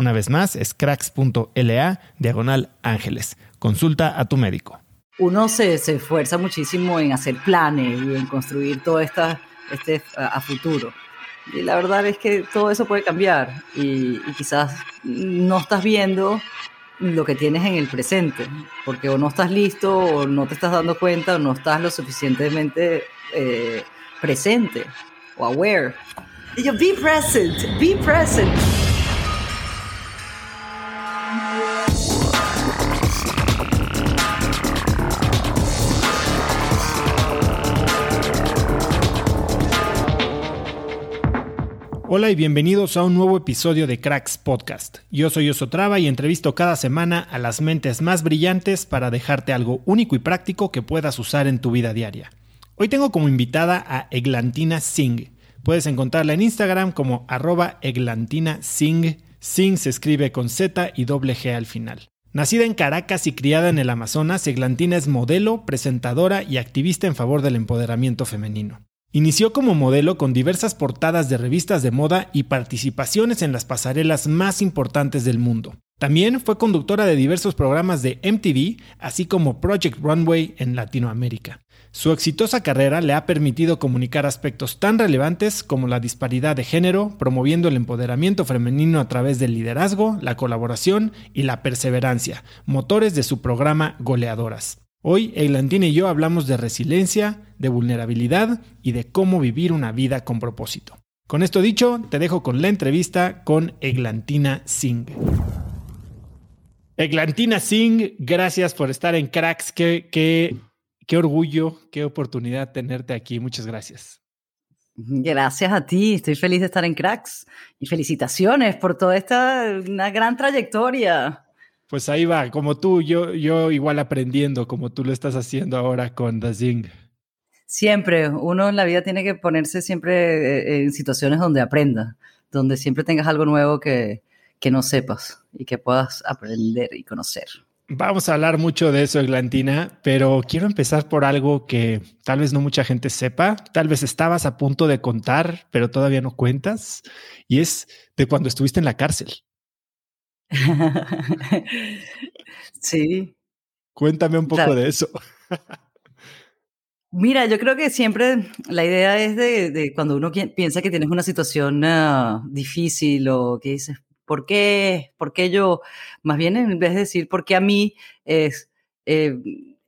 Una vez más, es cracks.la diagonal ángeles. Consulta a tu médico. Uno se, esfuerza muchísimo en hacer planes y en construir todo esta, este a, futuro. Y la verdad es que todo eso puede cambiar y, quizás no estás viendo lo que tienes en el presente, porque o no estás listo, o no te estás dando cuenta, o no estás lo suficientemente eh, presente o aware. Y yo, be present, be present. Hola y bienvenidos a un nuevo episodio de Cracks Podcast. Yo soy Osotrava y entrevisto cada semana a las mentes más brillantes para dejarte algo único y práctico que puedas usar en tu vida diaria. Hoy tengo como invitada a Eglantina Singh. Puedes encontrarla en Instagram como arroba Eglantina Singh. Singh se escribe con Z y doble G al final. Nacida en Caracas y criada en el Amazonas, Eglantina es modelo, presentadora y activista en favor del empoderamiento femenino. Inició como modelo con diversas portadas de revistas de moda y participaciones en las pasarelas más importantes del mundo. También fue conductora de diversos programas de MTV, así como Project Runway en Latinoamérica. Su exitosa carrera le ha permitido comunicar aspectos tan relevantes como la disparidad de género, promoviendo el empoderamiento femenino a través del liderazgo, la colaboración y la perseverancia, motores de su programa Goleadoras. Hoy, Eglantina y yo hablamos de resiliencia, de vulnerabilidad y de cómo vivir una vida con propósito. Con esto dicho, te dejo con la entrevista con Eglantina Singh. Eglantina Singh, gracias por estar en Cracks. Qué, qué, qué orgullo, qué oportunidad tenerte aquí. Muchas gracias. Gracias a ti, estoy feliz de estar en Cracks y felicitaciones por toda esta una gran trayectoria pues ahí va, como tú, yo, yo igual aprendiendo, como tú lo estás haciendo ahora con The Zing. Siempre, uno en la vida tiene que ponerse siempre eh, en situaciones donde aprenda, donde siempre tengas algo nuevo que, que no sepas y que puedas aprender y conocer. Vamos a hablar mucho de eso, Eglantina, pero quiero empezar por algo que tal vez no mucha gente sepa, tal vez estabas a punto de contar, pero todavía no cuentas, y es de cuando estuviste en la cárcel. sí. Cuéntame un poco de eso. Mira, yo creo que siempre la idea es de, cuando uno piensa que tienes una situación ah, difícil o que dices, ¿por qué? ¿Por qué yo? Más bien en vez de decir, ¿por qué a mí? Es, eh,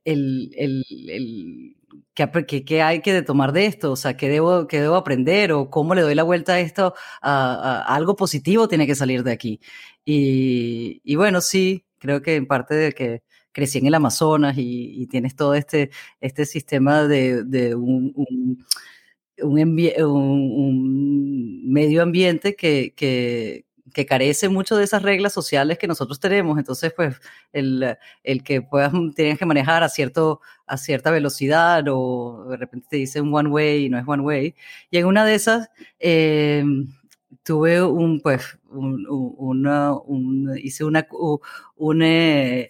el, el, ¿qué, hay que tomar de esto? O sea, ¿qué debo, qué debo aprender? ¿O cómo le doy la vuelta a esto? A, algo positivo tiene que salir de aquí. Y, y, bueno, sí, creo que en parte de que crecí en el Amazonas y, tienes todo este, este sistema de, de un, un, un, medio ambiente que, que, que carece mucho de esas reglas sociales que nosotros tenemos. Entonces, pues, el, el que puedas, tienes que manejar a, cierto, a cierta velocidad o de repente te dicen one way y no es one way. Y en una de esas, eh, tuve un, pues, un, un, hice una, un, eh,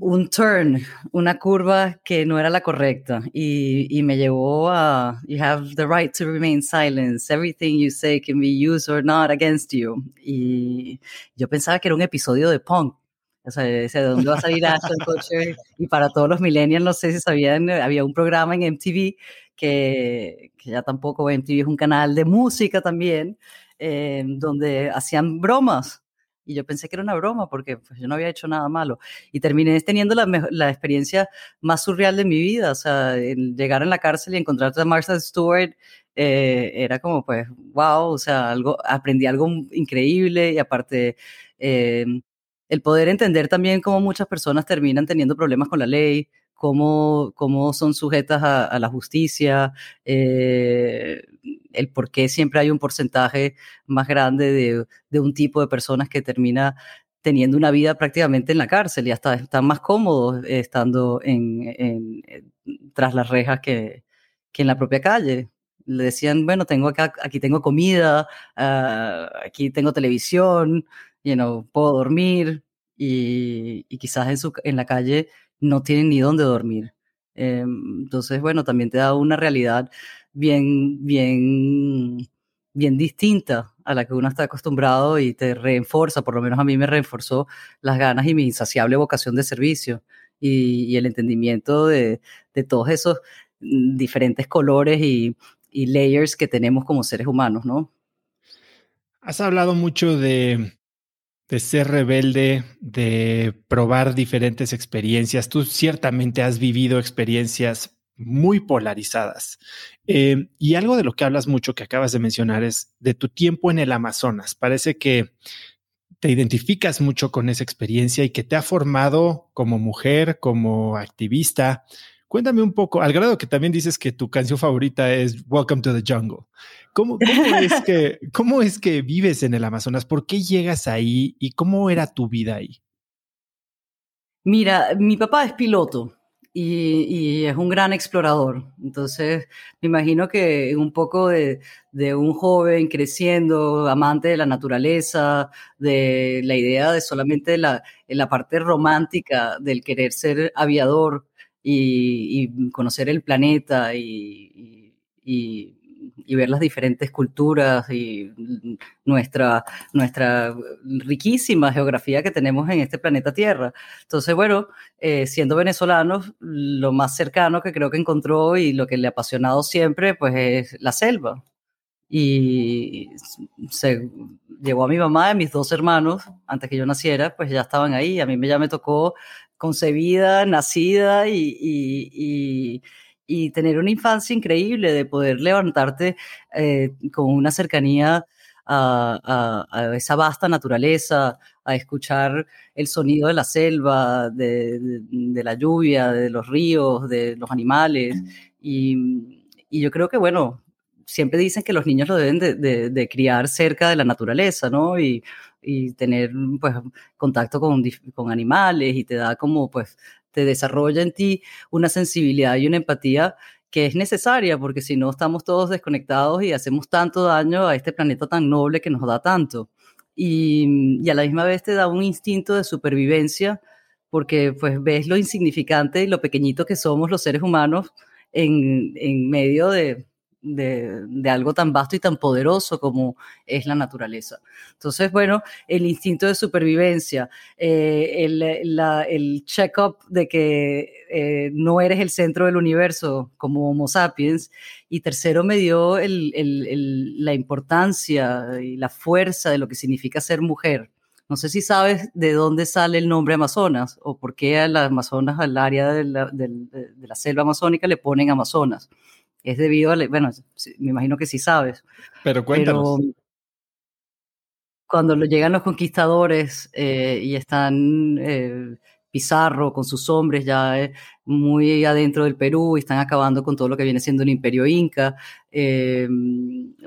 un turn, una curva que no era la correcta y, y, me llevó a You have the right to remain silent. Everything you say can be used or not against you. Y yo pensaba que era un episodio de punk. O sea, ¿de dónde va a salir Ashton Kutcher? Y para todos los millennials, no sé si sabían, había un programa en MTV que, que ya tampoco MTV es un canal de música también, eh, donde hacían bromas y yo pensé que era una broma porque pues, yo no había hecho nada malo. Y terminé teniendo la, la experiencia más surreal de mi vida, o sea, llegar en la cárcel y encontrarte a Martha Stewart eh, era como pues, wow, o sea, algo, aprendí algo increíble y aparte... Eh, el poder entender también cómo muchas personas terminan teniendo problemas con la ley, cómo, cómo son sujetas a, la justicia, eh, el por qué siempre hay un porcentaje más grande de, de, un tipo de personas que termina teniendo una vida prácticamente en la cárcel y hasta están más cómodos estando en, en, tras las rejas que, que, en la propia calle. Le decían, bueno, tengo aquí tengo comida, uh, aquí tengo televisión, you know, puedo dormir y, y quizás en, su, en la calle no tienen ni dónde dormir. Eh, entonces, bueno, también te da una realidad bien, bien, bien distinta a la que uno está acostumbrado y te reenforza, por lo menos a mí me reforzó las ganas y mi insaciable vocación de servicio y, el entendimiento de, de, todos esos mm, diferentes colores y, y layers que tenemos como seres humanos, ¿no? Has hablado mucho de de ser rebelde, de probar diferentes experiencias. Tú ciertamente has vivido experiencias muy polarizadas. Eh, y algo de lo que hablas mucho que acabas de mencionar es de tu tiempo en el Amazonas. Parece que te identificas mucho con esa experiencia y que te ha formado como mujer, como activista. Cuéntame un poco, al grado que también dices que tu canción favorita es Welcome to the Jungle. ¿Cómo, es que, ¿Cómo es que vives en el Amazonas? ¿Por qué llegas ahí y cómo era tu vida ahí? Mira, mi papá es piloto y, es un gran explorador. Entonces, me imagino que un poco de, un joven creciendo, amante de la naturaleza, de la idea de solamente la, la parte romántica del querer ser aviador, y, conocer el planeta y, ver las diferentes culturas y nuestra, nuestra riquísima geografía que tenemos en este planeta Tierra. Entonces, bueno, eh, siendo venezolanos, lo más cercano que creo que encontró y lo que le ha apasionado siempre, pues es la selva. Y se llevó a mi mamá y a mis dos hermanos, antes que yo naciera, pues ya estaban ahí. A mí ya me tocó concebida, nacida y, y, tener una infancia increíble, de poder levantarte eh, con una cercanía a, esa vasta naturaleza, a escuchar el sonido de la selva, de, la lluvia, de los ríos, de los animales. Y, yo creo que, bueno, siempre dicen que los niños lo deben de, de criar cerca de la naturaleza, ¿no? Y y tener pues contacto con, con animales y te da como pues te desarrolla en ti una sensibilidad y una empatía que es necesaria porque si no estamos todos desconectados y hacemos tanto daño a este planeta tan noble que nos da tanto. Y, y a la misma vez te da un instinto de supervivencia porque pues ves lo insignificante y lo pequeñito que somos los seres humanos en, en medio de, de, algo tan vasto y tan poderoso como es la naturaleza. Entonces, bueno, el instinto de supervivencia, eh, el, el check-up de que eh, no eres el centro del universo como Homo sapiens, y tercero me dio la importancia y la fuerza de lo que significa ser mujer No sé si sabes de dónde sale el nombre Amazonas o por qué a las Amazonas, al área de la, de, la selva amazónica, le ponen Amazonas. Es debido a, bueno, me imagino que sí sabes. Pero cuéntanos. cuando llegan los conquistadores eh, y están eh, Pizarro con sus hombres ya eh, muy adentro del Perú y están acabando con todo lo que viene siendo el imperio inca. Eh,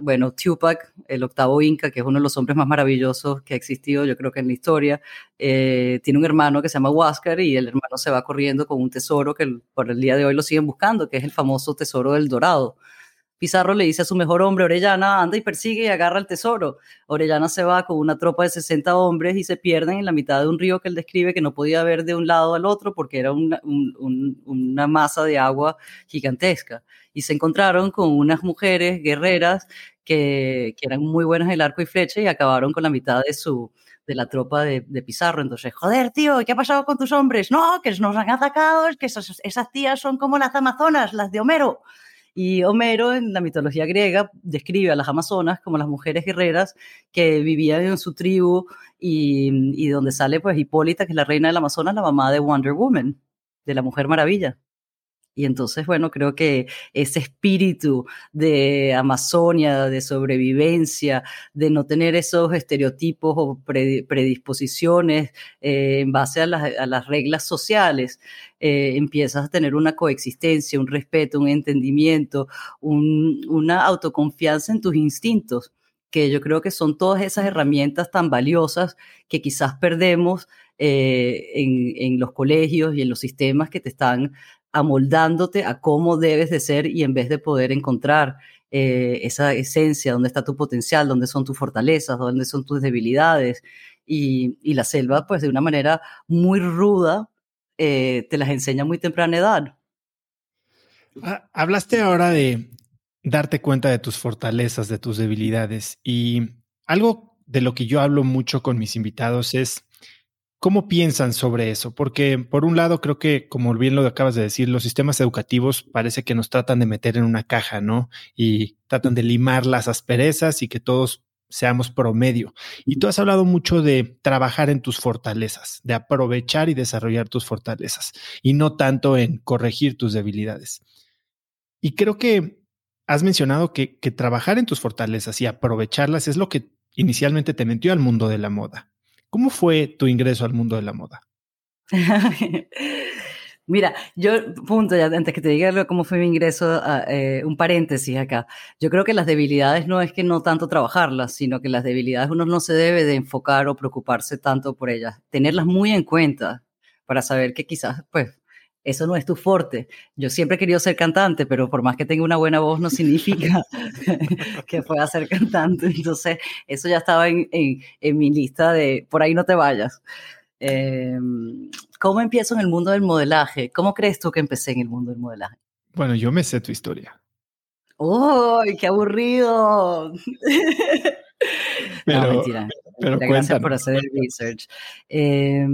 bueno, Tupac, el octavo inca, que es uno de los hombres más maravillosos que ha existido, yo creo que en la historia, eh, tiene un hermano que se llama Huáscar y el hermano se va corriendo con un tesoro que por el día de hoy lo siguen buscando, que es el famoso tesoro del Dorado. Pizarro le dice a su mejor hombre, Orellana, anda y persigue y agarra el tesoro. Orellana se va con una tropa de 60 hombres y se pierden en la mitad de un río que él describe que no podía ver de un lado al otro porque era una, masa de agua gigantesca. Y se encontraron con unas mujeres guerreras que, eran muy buenas en el arco y flecha y acabaron con la mitad de la tropa de, de, Pizarro. Entonces, joder, tío, ¿qué ha pasado con tus hombres? No, que nos han atacado, es que esas, esas tías son como las amazonas, las de Homero. Y Homero, en la mitología griega, describe a las amazonas como las mujeres guerreras que vivían en su tribu y, y donde sale pues Hipólita, que es la reina del Amazonas, la mamá de Wonder Woman, de la Mujer Maravilla. Y entonces, bueno, creo que ese espíritu de Amazonia, de sobrevivencia, de no tener esos estereotipos o predisposiciones eh, en base a las, reglas sociales, eh, empiezas a tener una coexistencia, un respeto, un entendimiento, una autoconfianza en tus instintos que yo creo que son todas esas herramientas tan valiosas que quizás perdemos eh, en, en, los colegios y en los sistemas que te están amoldándote a cómo debes de ser y en vez de poder encontrar eh, esa esencia, dónde está tu potencial, dónde son tus fortalezas, dónde son tus debilidades. Y, la selva, pues de una manera muy ruda, eh, te las enseña muy temprana edad. Ah, hablaste ahora de darte cuenta de tus fortalezas, de tus debilidades y algo de lo que yo hablo mucho con mis invitados es ¿Cómo piensan sobre eso? Porque por un lado creo que, como bien lo acabas de decir, los sistemas educativos parece que nos tratan de meter en una caja, ¿no? Y tratan de limar las asperezas y que todos seamos promedio. Y tú has hablado mucho de trabajar en tus fortalezas, de aprovechar y desarrollar tus fortalezas, y no tanto en corregir tus debilidades. Y creo que has mencionado que, que trabajar en tus fortalezas y aprovecharlas es lo que inicialmente te metió al mundo de la moda. ¿Cómo fue tu ingreso al mundo de la moda? Mira, yo, punto, antes que te diga cómo fue mi ingreso, eh, un paréntesis acá. Yo creo que las debilidades no es que no tanto trabajarlas, sino que las debilidades uno no se debe de enfocar o preocuparse tanto por ellas. Tenerlas muy en cuenta para saber que quizás, pues, eso no es tu fuerte. Yo siempre he querido ser cantante, pero por más que tenga una buena voz no significa que pueda ser cantante. Entonces, eso ya estaba en, en, mi lista de por ahí no te vayas. Em, ¿Cómo empiezo en el mundo del modelaje? ¿Cómo crees tú que empecé en el mundo del modelaje? Bueno, yo me sé tu historia. ¡Uy, qué aburrido! Pero, no, mentira. Pero Gracias por hacer el research. Eh,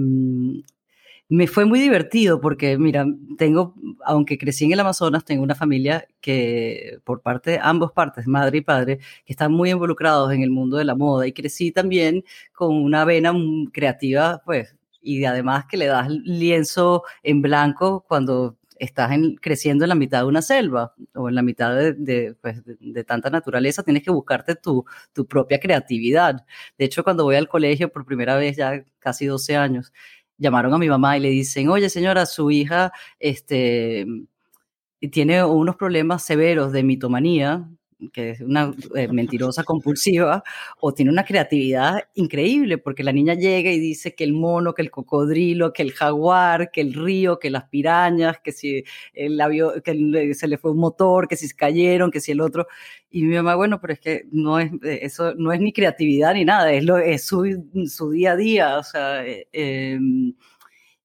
me fue muy divertido porque, mira, tengo, aunque crecí en el Amazonas, tengo una familia que, por parte ambos partes, madre y padre, que están muy involucrados en el mundo de la moda y crecí también con una vena creativa, pues, y además que le das lienzo en blanco cuando estás creciendo en la mitad de una selva o en la mitad de, pues, tanta naturaleza, tienes que buscarte tu, tu propia creatividad. De hecho, cuando voy al colegio por primera vez, ya casi 12 años, llamaron a mi mamá y le dicen, oye señora, su hija este, tiene unos problemas severos de mitomanía, que es una eh, mentirosa compulsiva, o tiene una creatividad increíble, porque la niña llega y dice que el mono, que el cocodrilo, que el jaguar, que el río, que las pirañas, que si el avión, que se le fue un motor, que si se cayeron, que si el otro. Y mi mamá, bueno, pero es que no es, eh, eso no es ni creatividad ni nada, es, lo, es su, su día a día, o sea, eh, em,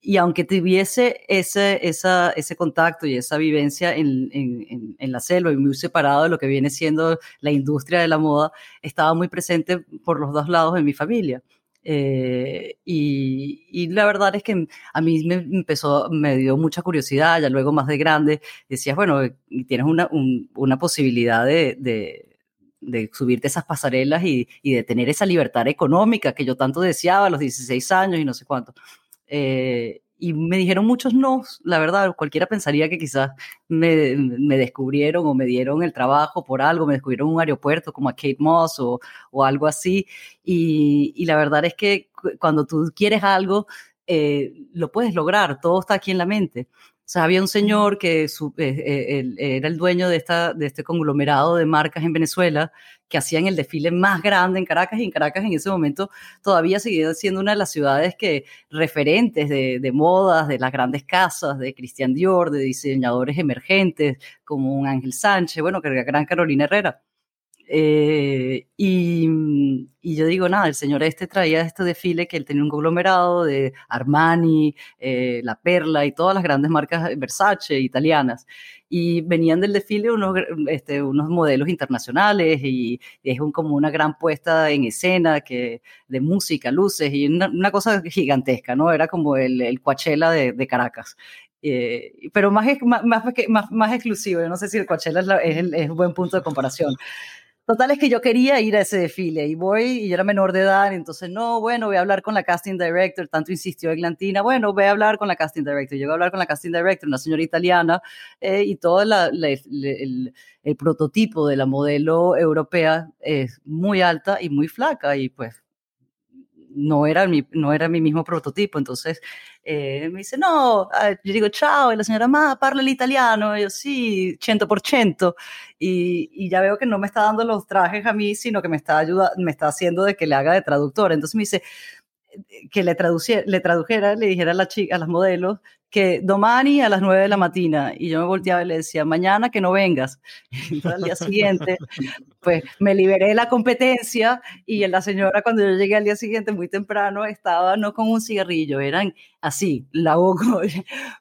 y aunque tuviese ese, esa, ese contacto y esa vivencia en, en, en, la selva y muy separado de lo que viene siendo la industria de la moda, estaba muy presente por los dos lados de mi familia. Eh, y, y, la verdad es que a mí me empezó, me dio mucha curiosidad, ya luego más de grande, decías, bueno, tienes una, una posibilidad de, de de subirte esas pasarelas y, y, de tener esa libertad económica que yo tanto deseaba a los 16 años y no sé cuánto. Eh, y me dijeron muchos no, la verdad, cualquiera pensaría que quizás me, descubrieron o me dieron el trabajo por algo, me descubrieron un aeropuerto como a Kate Moss o, o algo así. Y, y, la verdad es que cuando tú quieres algo, eh, lo puedes lograr, todo está aquí en la mente. Sea, había un señor que su, eh, eh, era el dueño de, esta, de este conglomerado de marcas en Venezuela que hacían el desfile más grande en Caracas y en Caracas en ese momento todavía seguía siendo una de las ciudades que referentes de, de modas, de las grandes casas, de Christian Dior, de diseñadores emergentes como un Ángel Sánchez, bueno, que era Gran Carolina Herrera. Eh, y, y, yo digo, nada, el señor este traía este desfile que él tenía un conglomerado de Armani, eh, La Perla y todas las grandes marcas Versace italianas. Y venían del desfile unos, este, unos modelos internacionales y, y es un, como una gran puesta en escena que, de música, luces y una, una cosa gigantesca, ¿no? Era como el, el Coachella de, de Caracas. Eh, pero más, más, más, más, exclusivo. Yo no sé si el Coachella es, la, es, el, es un buen punto de comparación. Total es que yo quería ir a ese desfile y voy y yo era menor de edad, entonces no, bueno, voy a hablar con la casting director, tanto insistió Eglantina, bueno, voy a hablar con la casting director, llego a hablar con la casting director, una señora italiana, eh, y todo la, la, el, el, prototipo de la modelo europea es muy alta y muy flaca y pues no era mi, no era mi mismo prototipo, entonces eh, me dice, no, yo digo, chao, y la señora, ma, parla el italiano, y yo, sí, 100%, y, y ya veo que no me está dando los trajes a mí, sino que me está, ayuda, me está haciendo de que le haga de traductor, entonces me dice, que le, traduciera, le tradujera, le dijera a, la chica, a las modelos que domani a las 9 de la mañana y yo me volteaba y le decía, mañana que no vengas. Y al día siguiente, pues me liberé de la competencia y la señora cuando yo llegué al día siguiente muy temprano estaba no con un cigarrillo, eran así, la boca,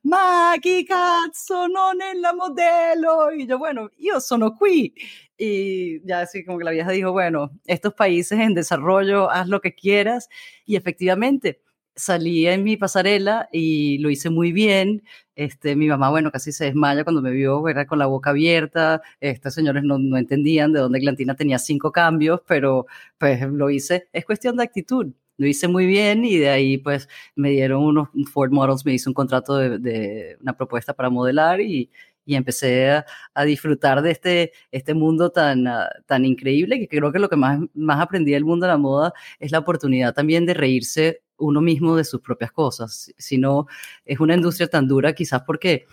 ma chi cazzo non è la modelo? Y yo, bueno, yo sono qui. Y ya así como que la vieja dijo, bueno, estos países en desarrollo, haz lo que quieras. Y efectivamente, salí en mi pasarela y lo hice muy bien. Este, mi mamá, bueno, casi se desmaya cuando me vio, era con la boca abierta. Estos señores no, no entendían de dónde Glantina tenía cinco cambios, pero pues lo hice. Es cuestión de actitud. Lo hice muy bien y de ahí pues me dieron unos Ford Models, me hizo un contrato de, una propuesta para modelar y, y empecé a, disfrutar de este, este mundo tan, uh, tan increíble que creo que lo que más, más aprendí del mundo de la moda es la oportunidad también de reírse uno mismo de sus propias cosas, sino es una industria tan dura quizás porque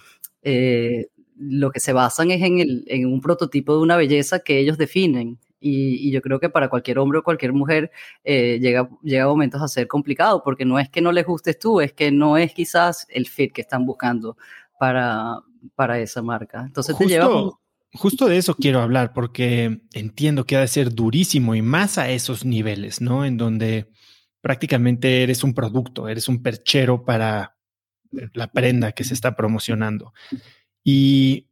eh, lo que se basan es en, el, en, un prototipo de una belleza que ellos definen. Y, y yo creo que para cualquier hombre o cualquier mujer eh, llega, llega momentos a ser complicado, porque no es que no les gustes tú, es que no es quizás el fit que están buscando para, para esa marca. Entonces justo, te lleva... Justo de eso quiero hablar, porque entiendo que ha de ser durísimo y más a esos niveles, ¿no? En donde prácticamente eres un producto, eres un perchero para la prenda que se está promocionando. Y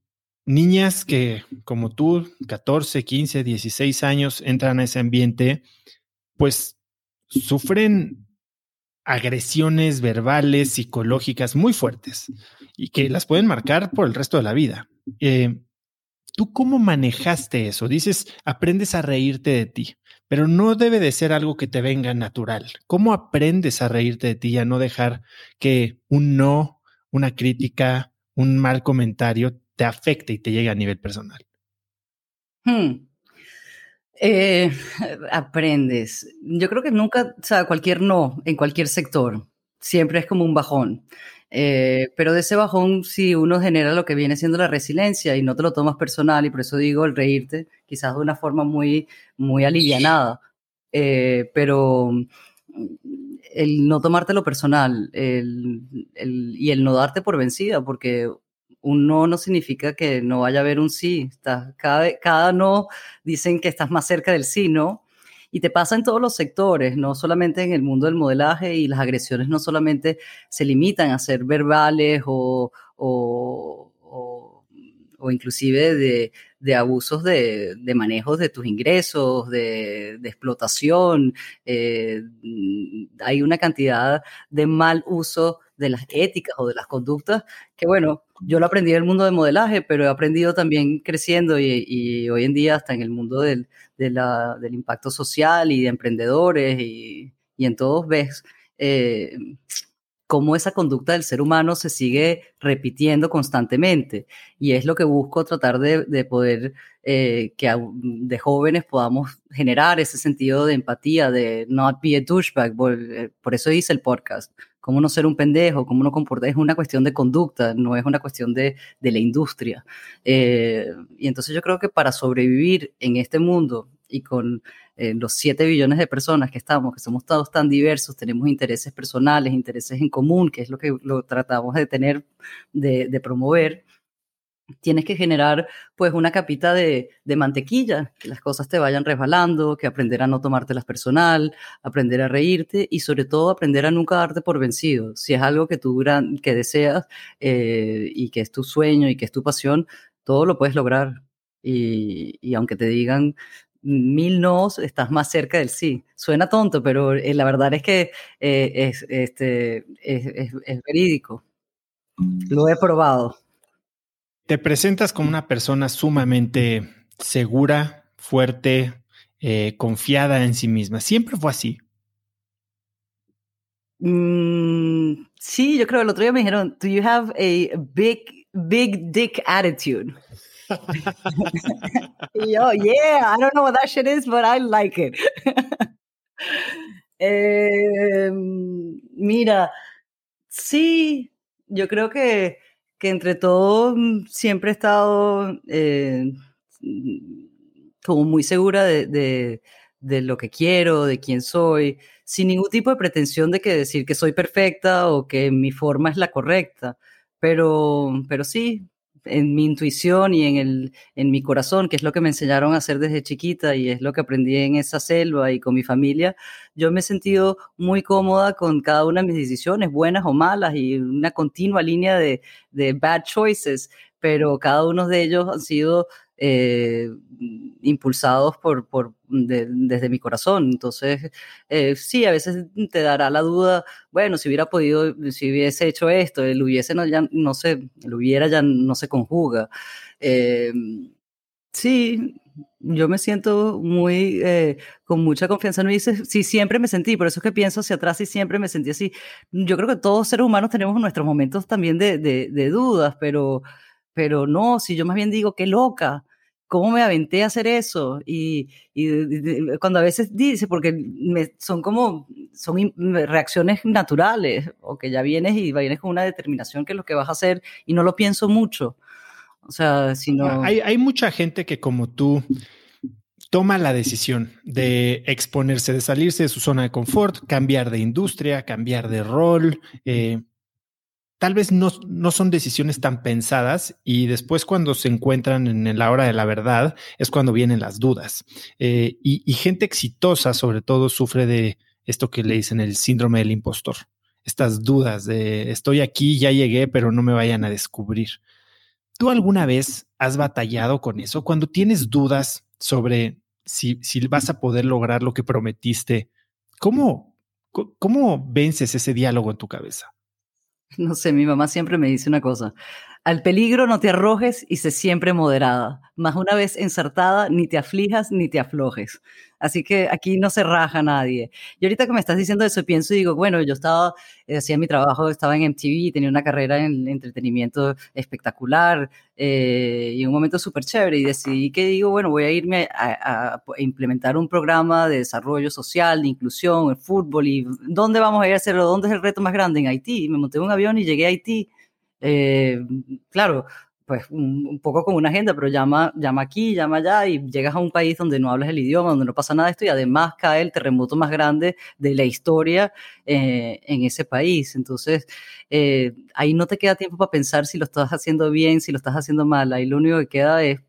niñas que, como tú, 14, 15, 16 años, entran a ese ambiente, pues sufren agresiones verbales, psicológicas muy fuertes y que las pueden marcar por el resto de la vida. Eh, ¿Tú cómo manejaste eso? Dices, aprendes a reírte de ti, pero no debe de ser algo que te venga natural. ¿Cómo aprendes a reírte de ti y a no dejar que un no, una crítica, un mal comentario te afecte y te llegue a nivel personal? Hmm. Eh, aprendes. Yo creo que nunca, o sea, cualquier no en cualquier sector, siempre es como un bajón. Eh, pero de ese bajón, si uno genera lo que viene siendo la resiliencia y no te lo tomas personal, y por eso digo el reírte, quizás de una forma muy, muy alivianada, eh, pero el no tomártelo personal el, y el no darte por vencida, porque un no no significa que no vaya a haber un sí. Estás, cada, cada no dicen que estás más cerca del sí, ¿no? Y te pasa en todos los sectores, no solamente en el mundo del modelaje y las agresiones no solamente se limitan a ser verbales o, o, o, inclusive de, de abusos de, de, manejo de tus ingresos, de, de explotación. Eh, hay una cantidad de mal uso de las éticas o de las conductas, que bueno, yo lo aprendí en el mundo del modelaje, pero he aprendido también creciendo y, hoy en día hasta en el mundo del, del impacto social y de emprendedores y, y en todos ves eh, cómo esa conducta del ser humano se sigue repitiendo constantemente. Y es lo que busco tratar de, poder, eh, que de jóvenes podamos generar ese sentido de empatía, de not be a douchebag. Eh, por, eso hice el podcast. Cómo no ser un pendejo, cómo no comportar, es una cuestión de conducta, no es una cuestión de, la industria. Eh, y entonces yo creo que para sobrevivir en este mundo y con eh, los 7 billones de personas que estamos, que somos todos tan diversos, tenemos intereses personales, intereses en común, que es lo que lo tratamos de tener, de, promover, tienes que generar pues una capita de, mantequilla, que las cosas te vayan resbalando, que aprender a no tomártelas personal, aprender a reírte y sobre todo aprender a nunca darte por vencido. Si es algo que tú que deseas eh, y que es tu sueño y que es tu pasión, todo lo puedes lograr. Y, y aunque te digan, mil no, estás más cerca del sí. Suena tonto, pero eh, la verdad es que eh, es, este, es, verídico. Lo he probado. Te presentas como una persona sumamente segura, fuerte, eh, confiada en sí misma. ¿Siempre fue así? Mm, sí, yo creo que el otro día me dijeron, do you have a big, big dick attitude? yo, yeah, I don't know what that shit is, but I like it. Em, mira, sí, yo creo que, que entre todos mm, siempre he estado eh, como muy segura de, de, de, lo que quiero, de quién soy, sin ningún tipo de pretensión de que decir que soy perfecta o que mi forma es la correcta. Pero, pero sí, en mi intuición y en, el, en mi corazón, que es lo que me enseñaron a hacer desde chiquita y es lo que aprendí en esa selva y con mi familia, yo me he sentido muy cómoda con cada una de mis decisiones, buenas o malas, y una continua línea de, de bad choices, pero cada uno de ellos han sido eh, impulsados por, por desde mi corazón. Entonces, eh, sí, a veces te dará la duda, bueno, si hubiera podido, si hubiese hecho esto, el hubiese no, ya no se, el hubiera ya no se conjuga. Eh, sí, yo me siento muy, con mucha confianza. No dice, sí, siempre me sentí, por eso es que pienso hacia atrás y siempre me sentí así. Yo creo que todos seres humanos tenemos nuestros momentos también de, de, de dudas, pero pero no, si yo más bien digo, qué loca, ¿cómo me aventé a hacer eso? Y, cuando a veces dice, porque me, son como, son reacciones naturales, o que ya vienes y vienes con una determinación que es lo que vas a hacer y no lo pienso mucho. O sea, si no... Hay, hay mucha gente que como tú toma la decisión de exponerse, de salirse de su zona de confort, cambiar de industria, cambiar de rol, eh, tal vez no, no, son decisiones tan pensadas y después cuando se encuentran en la hora de la verdad es cuando vienen las dudas. Eh, y, gente exitosa sobre todo sufre de esto que le dicen el síndrome del impostor. Estas dudas de estoy aquí, ya llegué, pero no me vayan a descubrir. ¿Tú alguna vez has batallado con eso? Cuando tienes dudas sobre si, si vas a poder lograr lo que prometiste, ¿cómo, ¿cómo vences ese diálogo en tu cabeza? No sé, mi mamá siempre me dice una cosa. Al peligro no te arrojes y sé siempre moderada. Más una vez ensartada, ni te aflijas ni te aflojes. Así que aquí no se raja nadie. Y ahorita que me estás diciendo eso, pienso y digo, bueno, yo estaba, eh, hacía mi trabajo, estaba en MTV, tenía una carrera en entretenimiento espectacular eh, y un momento súper chévere. Y decidí que digo, bueno, voy a irme a, implementar un programa de desarrollo social, de inclusión, el fútbol. ¿Y dónde vamos a ir a hacerlo? ¿Dónde es el reto más grande? En Haití. Me monté en un avión y llegué a Haití. Eh, claro, pues un, poco con una agenda, pero llama, llama aquí, llama allá y llegas a un país donde no hablas el idioma, donde no pasa nada de esto y además cae el terremoto más grande de la historia eh, en ese país. Entonces, eh, ahí no te queda tiempo para pensar si lo estás haciendo bien, si lo estás haciendo mal. Ahí lo único que queda es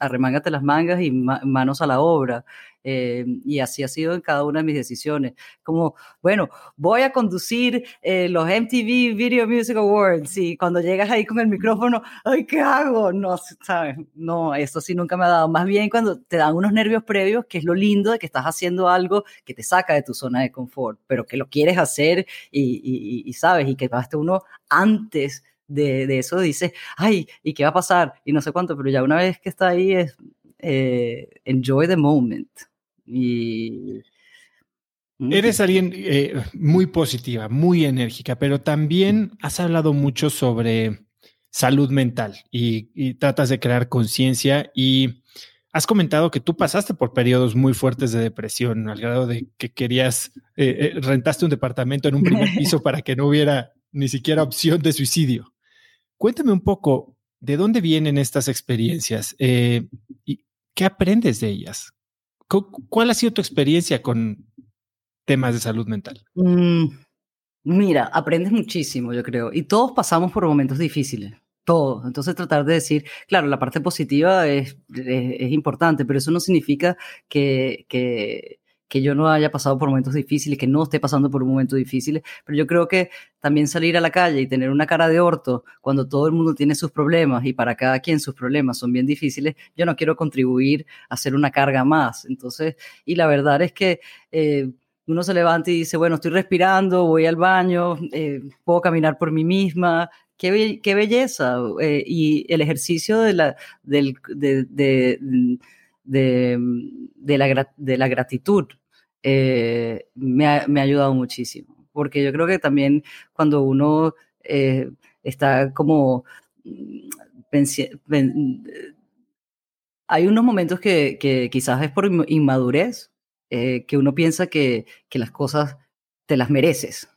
arremángate las mangas y manos a la obra. Eh, y así ha sido en cada una de mis decisiones. Como, bueno, voy a conducir eh, los MTV Video Music Awards y cuando llegas ahí con el micrófono, ay, ¿qué hago? No, ¿sabes? No, eso sí nunca me ha dado. Más bien cuando te dan unos nervios previos, que es lo lindo de que estás haciendo algo que te saca de tu zona de confort, pero que lo quieres hacer y, y, sabes, y que pasaste uno antes de, de, eso dices, ay, ¿y qué va a pasar? Y no sé cuánto, pero ya una vez que está ahí es eh, enjoy the moment. Y... Eres alguien eh, muy positiva, muy enérgica, pero también has hablado mucho sobre salud mental y, tratas de crear conciencia y has comentado que tú pasaste por periodos muy fuertes de depresión, al grado de que querías, eh, rentaste un departamento en un primer piso para que no hubiera ni siquiera opción de suicidio. Cuéntame un poco, ¿de dónde vienen estas experiencias? ¿Y qué aprendes de ellas? ¿Cuál ha sido tu experiencia con temas de salud mental? Mm, mira, aprendes muchísimo, yo creo, y todos pasamos por momentos difíciles. Todos. Entonces tratar de decir, claro, la parte positiva es, importante, pero eso no significa que, que yo no haya pasado por momentos difíciles, que no esté pasando por un momento difícil, pero yo creo que también salir a la calle y tener una cara de orto cuando todo el mundo tiene sus problemas y para cada quien sus problemas son bien difíciles, yo no quiero contribuir a hacer una carga más. Entonces, y la verdad es que... Eh, uno se levanta y dice, bueno, estoy respirando, voy al baño, eh, puedo caminar por mí misma, qué, qué belleza. Eh, y el ejercicio de la, del, de, de, de, de, la, de la gratitud eh, me, ha, me, ha, ayudado muchísimo. Porque yo creo que también cuando uno eh, está como... hay unos momentos que, que, quizás es por inmadurez, eh, que uno piensa que, que, las cosas te las mereces.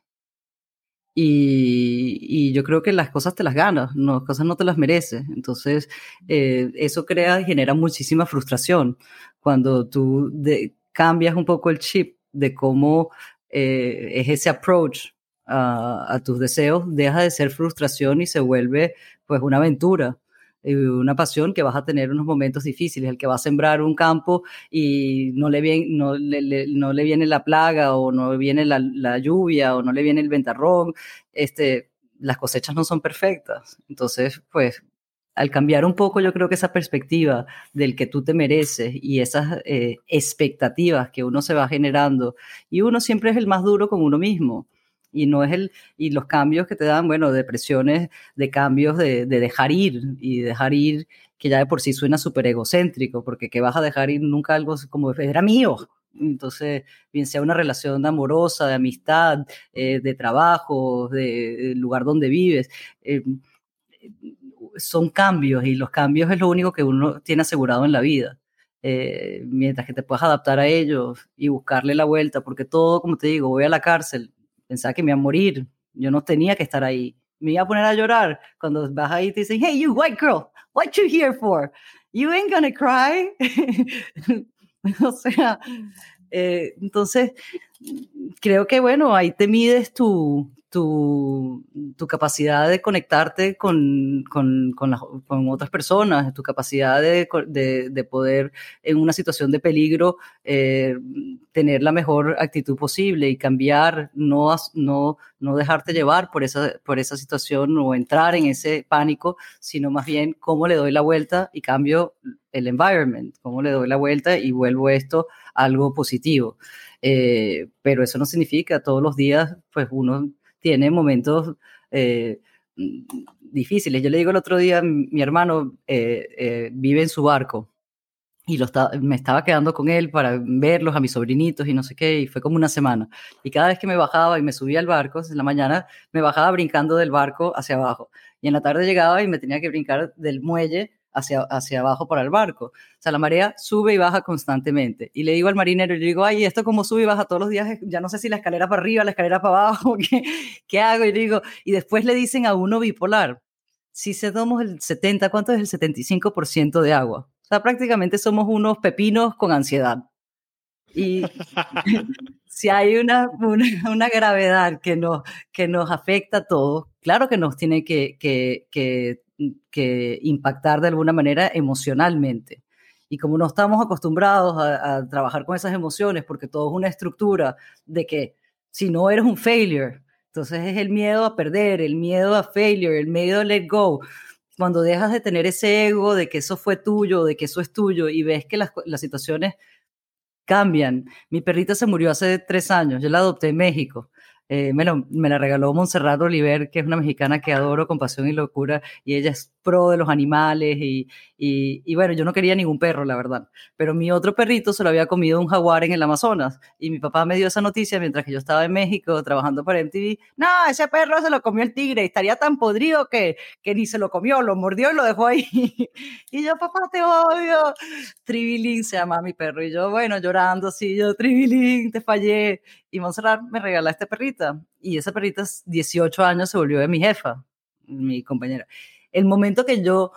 Y, yo creo que las cosas te las ganas, no, las cosas no te las mereces. Entonces, eso crea y genera muchísima frustración cuando tú cambias un poco el chip de cómo eh, es ese approach a, tus deseos, deja de ser frustración y se vuelve pues una aventura una pasión que vas a tener unos momentos difíciles, el que va a sembrar un campo y no le viene, no le, no le viene la plaga o no viene la, la, lluvia o no le viene el ventarrón, este, las cosechas no son perfectas. Entonces, pues al cambiar un poco, yo creo que esa perspectiva del que tú te mereces y esas eh, expectativas que uno se va generando, y uno siempre es el más duro con uno mismo. Y no es el, y los cambios que te dan, bueno, depresiones, de cambios de, dejar ir y dejar ir, que ya de por sí suena súper egocéntrico, porque que vas a dejar ir nunca algo como era mío, entonces, bien sea una relación amorosa, de amistad, eh, de trabajo, de, lugar donde vives, eh, son cambios y los cambios es lo único que uno tiene asegurado en la vida. Eh, mientras que te puedas adaptar a ellos y buscarle la vuelta, porque todo, como te digo, voy a la cárcel, pensaba que me iba a morir, yo no tenía que estar ahí, me iba a poner a llorar cuando vas ahí y te dicen, hey, you white girl, what you here for? You ain't gonna cry. o sea, eh, entonces, creo que bueno, ahí te mides tu, tu, tu capacidad de conectarte con, con, con, con, otras personas, tu capacidad de, de, de, poder en una situación de peligro eh, tener la mejor actitud posible y cambiar, no, no, no dejarte llevar por esa, por esa situación o entrar en ese pánico, sino más bien cómo le doy la vuelta y cambio el environment, cómo le doy la vuelta y vuelvo esto algo positivo. Eh, pero eso no significa todos los días, pues uno tiene momentos eh, difíciles. Yo le digo el otro día, mi hermano eh, eh, vive en su barco y me estaba quedando con él para verlos a mis sobrinitos y no sé qué, y fue como una semana. Y cada vez que me bajaba y me subía al barco, en la mañana me bajaba brincando del barco hacia abajo. Y en la tarde llegaba y me tenía que brincar del muelle hacia, hacia abajo para el barco. O sea, la marea sube y baja constantemente. Y le digo al marinero, le digo, ay, esto como sube y baja todos los días, ya no sé si la escalera para arriba, la escalera para abajo, ¿qué, qué hago? Y le digo, y después le dicen a uno bipolar, si se tomamos el 70, ¿cuánto es el 75% de agua? O sea, prácticamente somos unos pepinos con ansiedad. Y si hay una, una, gravedad que nos, que nos afecta a todos, claro que nos tiene que, que que impactar de alguna manera emocionalmente. Y como no estamos acostumbrados a, trabajar con esas emociones, porque todo es una estructura de que si no eres un failure, entonces es el miedo a perder, el miedo a failure, el miedo a let go. Cuando dejas de tener ese ego de que eso fue tuyo, de que eso es tuyo, y ves que las, las situaciones cambian. Mi perrita se murió hace tres años, yo la adopté en México eh, me, me, la regaló Montserrat Oliver, que es una mexicana que adoro con pasión y locura, y ella es pro de los animales, y, y, bueno, yo no quería ningún perro, la verdad, pero mi otro perrito se lo había comido un jaguar en el Amazonas, y mi papá me dio esa noticia mientras que yo estaba en México trabajando para MTV, no, ese perro se lo comió el tigre, y estaría tan podrido que, que ni se lo comió, lo mordió y lo dejó ahí, y yo, papá, te odio, Tribilín se llama mi perro, y yo, bueno, llorando así, yo, Tribilín, te fallé, y Montserrat me regala esta perrita. Y esa perrita, 18 años, se volvió de mi jefa, mi compañera. El momento que yo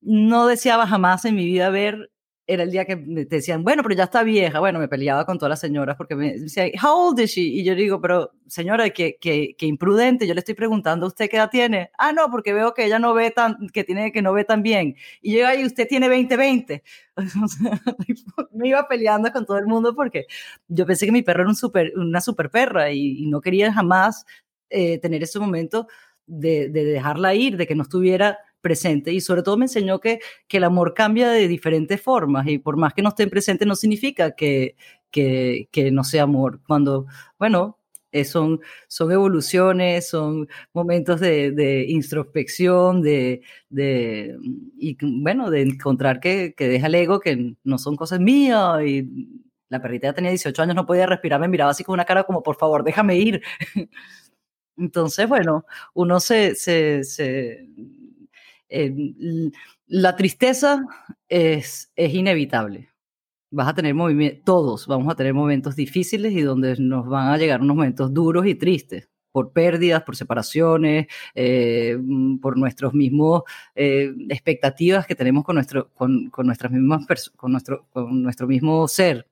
no deseaba jamás en mi vida ver era el día que me decían, bueno, pero ya está vieja. Bueno, me peleaba con todas las señoras porque me decían, how old is she? Y yo digo, pero señora, que, que, que, imprudente. Yo le estoy preguntando, ¿usted qué edad tiene? Ah, no, porque veo que ella no ve tan, que tiene, que no ve tan bien. Y yo, ahí usted tiene 20, 20. me iba peleando con todo el mundo porque yo pensé que mi perro era un super, una super perra y, no quería jamás eh, tener ese momento de, de dejarla ir, de que no estuviera presente y sobre todo me enseñó que, que el amor cambia de diferentes formas y por más que no estén presentes no significa que, que, que no sea amor. Cuando, bueno, eh, son, son evoluciones, son momentos de, de introspección, de, de, y bueno, de encontrar que, que deja el ego, que no son cosas mías y la perrita ya tenía 18 años, no podía respirar, me miraba así con una cara como, por favor, déjame ir. Entonces, bueno, uno se, se, se la tristeza es, es inevitable. Vas a tener movimientos, todos vamos a tener momentos difíciles y donde nos van a llegar unos momentos duros y tristes por pérdidas, por separaciones, eh, mm, por nuestros mismos eh, expectativas que tenemos con nuestro, con, con nuestras mismas con nuestro, con nuestro mismo ser.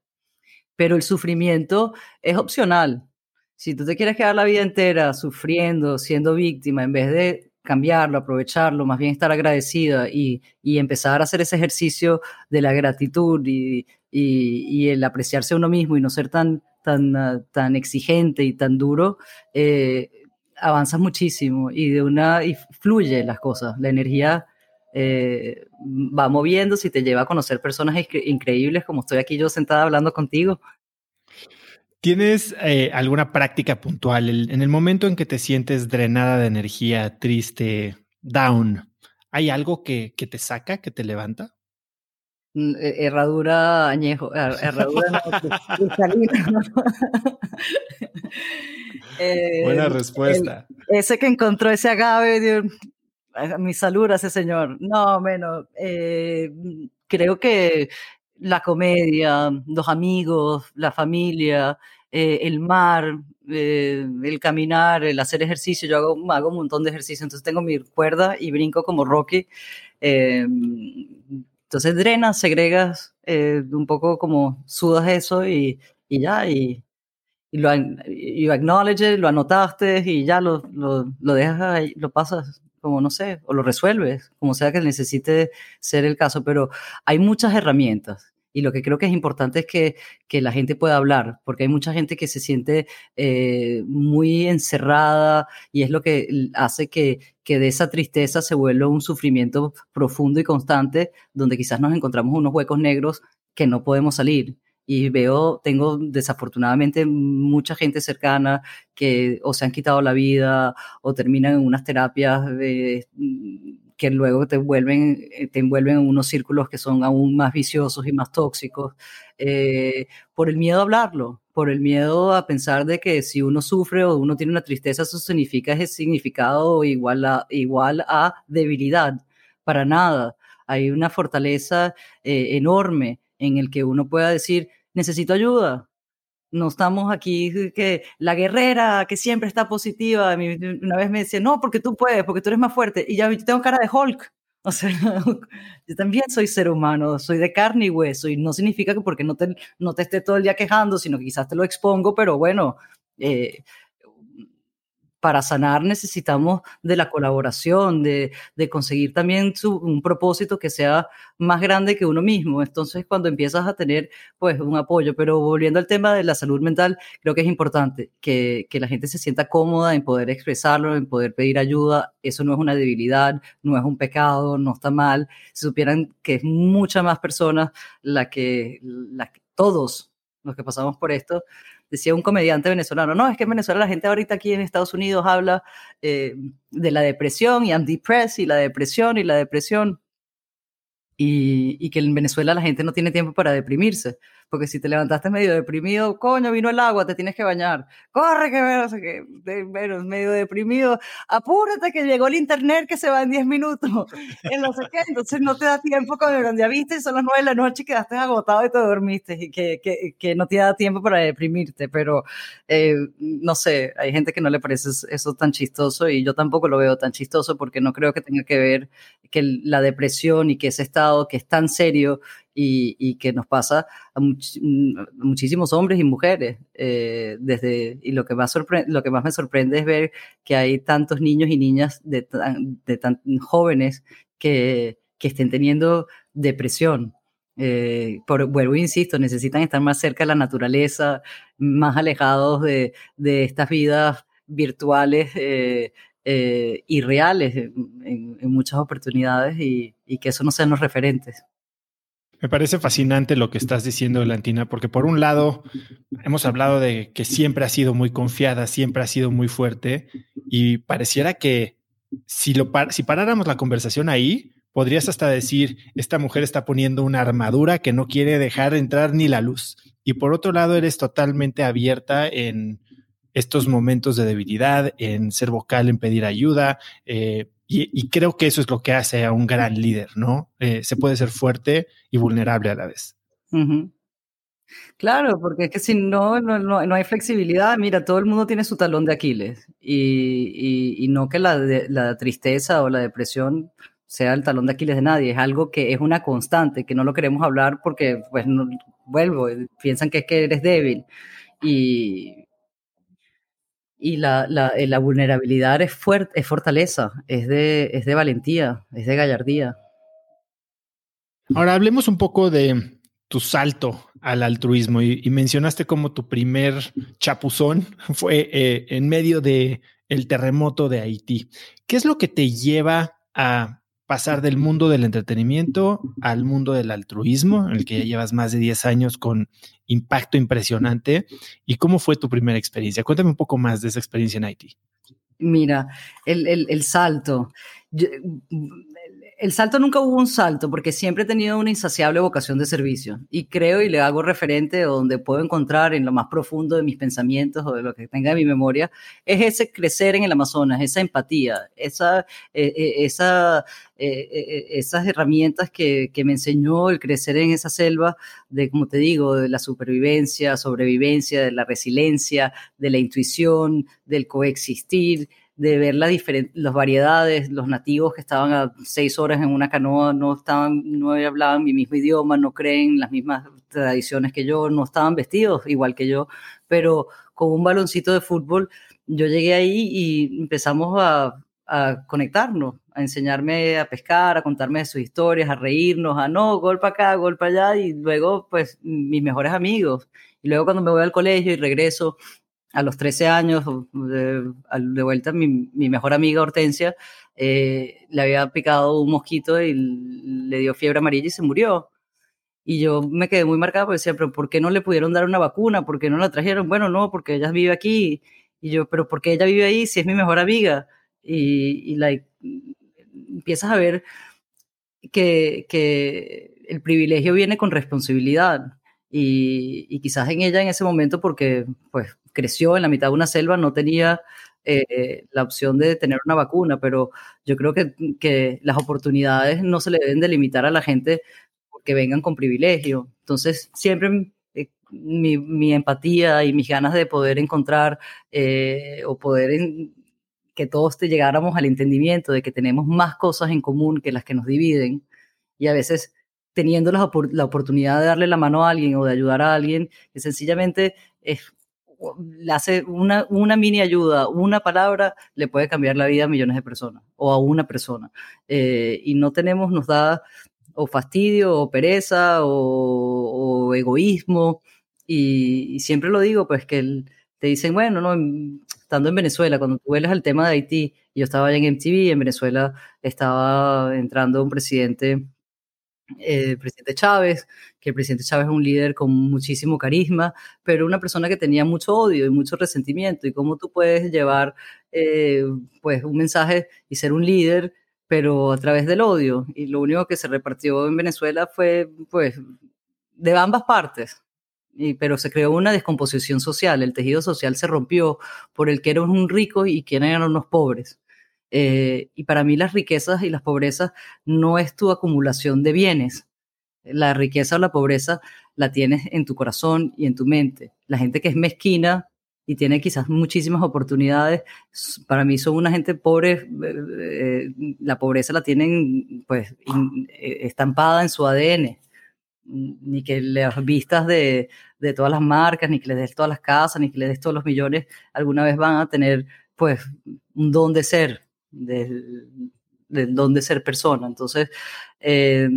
Pero el sufrimiento es opcional. Si tú te quieres quedar la vida entera sufriendo, siendo víctima, en vez de cambiarlo, aprovecharlo, más bien estar agradecida y, y empezar a hacer ese ejercicio de la gratitud y, y, el apreciarse a uno mismo y no ser tan, tan, ah, tan exigente y tan duro, eh, avanzas muchísimo y de una y fluye las cosas. La energía eh, va moviéndose y te lleva a conocer personas increíbles como estoy aquí yo sentada hablando contigo. ¿Tienes eh, alguna práctica puntual en el momento en que te sientes drenada de energía, triste, down? ¿Hay algo que, que te saca, que te levanta? Mm, e, herradura añejo, herradura eh, Buena respuesta. ese que encontró ese agave, mi salud a ese señor. No, menos. Eh, creo que la comedia, los amigos, la familia, eh, el mar, eh, el caminar, el hacer ejercicio. Yo hago, hago, un montón de ejercicio, entonces tengo mi cuerda y brinco como Rocky. Eh, entonces drenas, segregas, un poco como sudas eso y, y ya, y, y lo you acknowledge, lo anotaste y ya lo, lo, lo dejas ahí, lo pasas como no sé, o lo resuelves, como sea que necesite ser el caso, pero hay muchas herramientas. Y lo que creo que es importante es que, que la gente pueda hablar, porque hay mucha gente que se siente eh, muy encerrada y es lo que hace que, que de esa tristeza se vuelva un sufrimiento profundo y constante, donde quizás nos encontramos unos huecos negros que no podemos salir. Y veo, tengo desafortunadamente mucha gente cercana que o se han quitado la vida o terminan en unas terapias que luego te, vuelven, eh, te envuelven en unos círculos que son aún más viciosos y más tóxicos, eh, por el miedo a hablarlo, por el miedo a pensar de que si uno sufre o uno tiene una tristeza, eso significa ese significado igual a, igual a debilidad. Para nada. Hay una fortaleza eh, enorme en el que uno pueda decir, necesito ayuda. No estamos aquí que la guerrera que siempre está positiva. Una vez me decía, no, porque tú puedes, porque tú eres más fuerte. Y ya tengo cara de Hulk. O sea, yo también soy ser humano, soy de carne y hueso. Y no significa que porque no te, no te esté todo el día quejando, sino que quizás te lo expongo, pero bueno, eh, para sanar necesitamos de la colaboración, de, conseguir también un propósito que sea más grande que uno mismo. Entonces, cuando empiezas a tener pues un apoyo, pero volviendo al tema de la salud mental, creo que es importante que, que la gente se sienta cómoda en poder expresarlo, en poder pedir ayuda. Eso no es una debilidad, no es un pecado, no está mal. Si supieran que es mucha más personas la que, la que todos los que pasamos por esto, decía un comediante venezolano, no, es que en Venezuela la gente ahorita aquí en Estados Unidos habla eh, de la depresión y I'm depressed y la depresión y la depresión. Y, y, que en Venezuela la gente no tiene tiempo para deprimirse porque si te levantaste medio deprimido, coño, vino el agua, te tienes que bañar, corre que menos, que medio deprimido, apúrate que llegó el internet que se va en 10 minutos, en entonces no te da tiempo cuando ya viste, son las 9 de la noche y quedaste agotado y te dormiste, y que no te da tiempo para deprimirte, pero eh, no sé, hay gente que no le parece eso tan chistoso y yo tampoco lo veo tan chistoso porque no creo que tenga que ver que la depresión y que ese estado que es tan serio y, que nos pasa a, muchísimos hombres y mujeres. Eh, desde, y lo que, más lo que más me sorprende es ver que hay tantos niños y niñas de, tan jóvenes que, que estén teniendo depresión. Eh, por, vuelvo e insisto, necesitan estar más cerca de la naturaleza, más alejados de, de estas vidas virtuales eh, eh y reales en, en, muchas oportunidades y, y, que eso no sean los referentes. Me parece fascinante lo que estás diciendo, Lantina, porque por un lado hemos hablado de que siempre ha sido muy confiada, siempre ha sido muy fuerte y pareciera que si, lo si paráramos la conversación ahí, podrías hasta decir, esta mujer está poniendo una armadura que no quiere dejar entrar ni la luz. Y por otro lado, eres totalmente abierta en estos momentos de debilidad, en ser vocal, en pedir ayuda, eh, y, creo que eso es lo que hace a un gran líder, ¿no? Eh, se puede ser fuerte y vulnerable a la vez. Claro, porque es que si no, no, no, hay flexibilidad, mira, todo el mundo tiene su talón de Aquiles y, y, no que la, la, tristeza o la depresión sea el talón de Aquiles de nadie, es algo que es una constante, que no lo queremos hablar porque, pues, no, vuelvo, piensan que es que eres débil y, y la, la, eh, la vulnerabilidad es, fuerte, es fortaleza, es de, es de valentía, es de gallardía. Ahora hablemos un poco de tu salto al altruismo y, mencionaste como tu primer chapuzón fue eh, en medio de terremoto de Haití. ¿Qué es lo que te lleva a pasar del mundo del entretenimiento al mundo del altruismo, en el que ya llevas más de 10 años con impacto impresionante. ¿Y cómo fue tu primera experiencia? Cuéntame un poco más de esa experiencia en Haití. Mira, el, el, el salto el salto nunca hubo un salto porque siempre he tenido una insaciable vocación de servicio y creo y le hago referente donde puedo encontrar en lo más profundo de mis pensamientos o de lo que tenga en mi memoria es ese crecer en el Amazonas, esa empatía, esa, eh, esa, eh, esas herramientas que, que, me enseñó el crecer en esa selva de, como te digo, de la supervivencia, sobrevivencia, de la resiliencia, de la intuición, del coexistir de ver las las variedades, los nativos que estaban a seis horas en una canoa no estaban, no hablaban mi mismo idioma, no creen las mismas tradiciones que yo, no estaban vestidos igual que yo, pero con un baloncito de fútbol yo llegué ahí y empezamos a, a conectarnos, a enseñarme a pescar, a contarme sus historias, a reírnos, a no, golpe acá, golpe allá, y luego, pues, mis mejores amigos. Y luego cuando me voy al colegio y regreso, a los 13 años, de, vuelta, mi, mejor amiga Hortensia eh, le había picado un mosquito y le dio fiebre amarilla y se murió. Y yo me quedé muy marcada porque decía, pero ¿por qué no le pudieron dar una vacuna? ¿Por qué no la trajeron? Bueno, no, porque ella vive aquí. Y yo, pero ¿por qué ella vive ahí si es mi mejor amiga? Y, y empiezas a ver que, que el privilegio viene con responsabilidad. Y, y, quizás en ella en ese momento, porque pues creció en la mitad de una selva, no tenía eh, la opción de tener una vacuna, pero yo creo que, que, las oportunidades no se le deben delimitar a la gente porque vengan con privilegio. Entonces, siempre eh, mi, mi, empatía y mis ganas de poder encontrar eh, o poder en, que todos te llegáramos al entendimiento de que tenemos más cosas en común que las que nos dividen y a veces teniendo la, la oportunidad de darle la mano a alguien o de ayudar a alguien, que sencillamente es le hace una, una mini ayuda, una palabra, le puede cambiar la vida a millones de personas o a una persona. Eh, y no tenemos, nos da o fastidio o pereza o, egoísmo. Y, siempre lo digo, pues que te dicen, bueno, no, estando en Venezuela, cuando tú vuelas al tema de Haití, yo estaba allá en MTV, en Venezuela estaba entrando un presidente el eh, presidente Chávez, que el presidente Chávez es un líder con muchísimo carisma, pero una persona que tenía mucho odio y mucho resentimiento. Y cómo tú puedes llevar eh, pues un mensaje y ser un líder, pero a través del odio. Y lo único que se repartió en Venezuela fue pues de ambas partes. Y, pero se creó una descomposición social, el tejido social se rompió por el que eran un rico y quién eran unos pobres. Eh, y para mí las riquezas y las pobrezas no es tu acumulación de bienes. La riqueza o la pobreza la tienes en tu corazón y en tu mente. La gente que es mezquina y tiene quizás muchísimas oportunidades, para mí son una gente pobre, eh, eh, la pobreza la tienen pues estampada en su ADN ni que les vistas de, de, todas las marcas, ni que les des todas las casas, ni que les des todos los millones, alguna vez van a tener pues un don de ser, del, don de ser persona. Entonces, eh,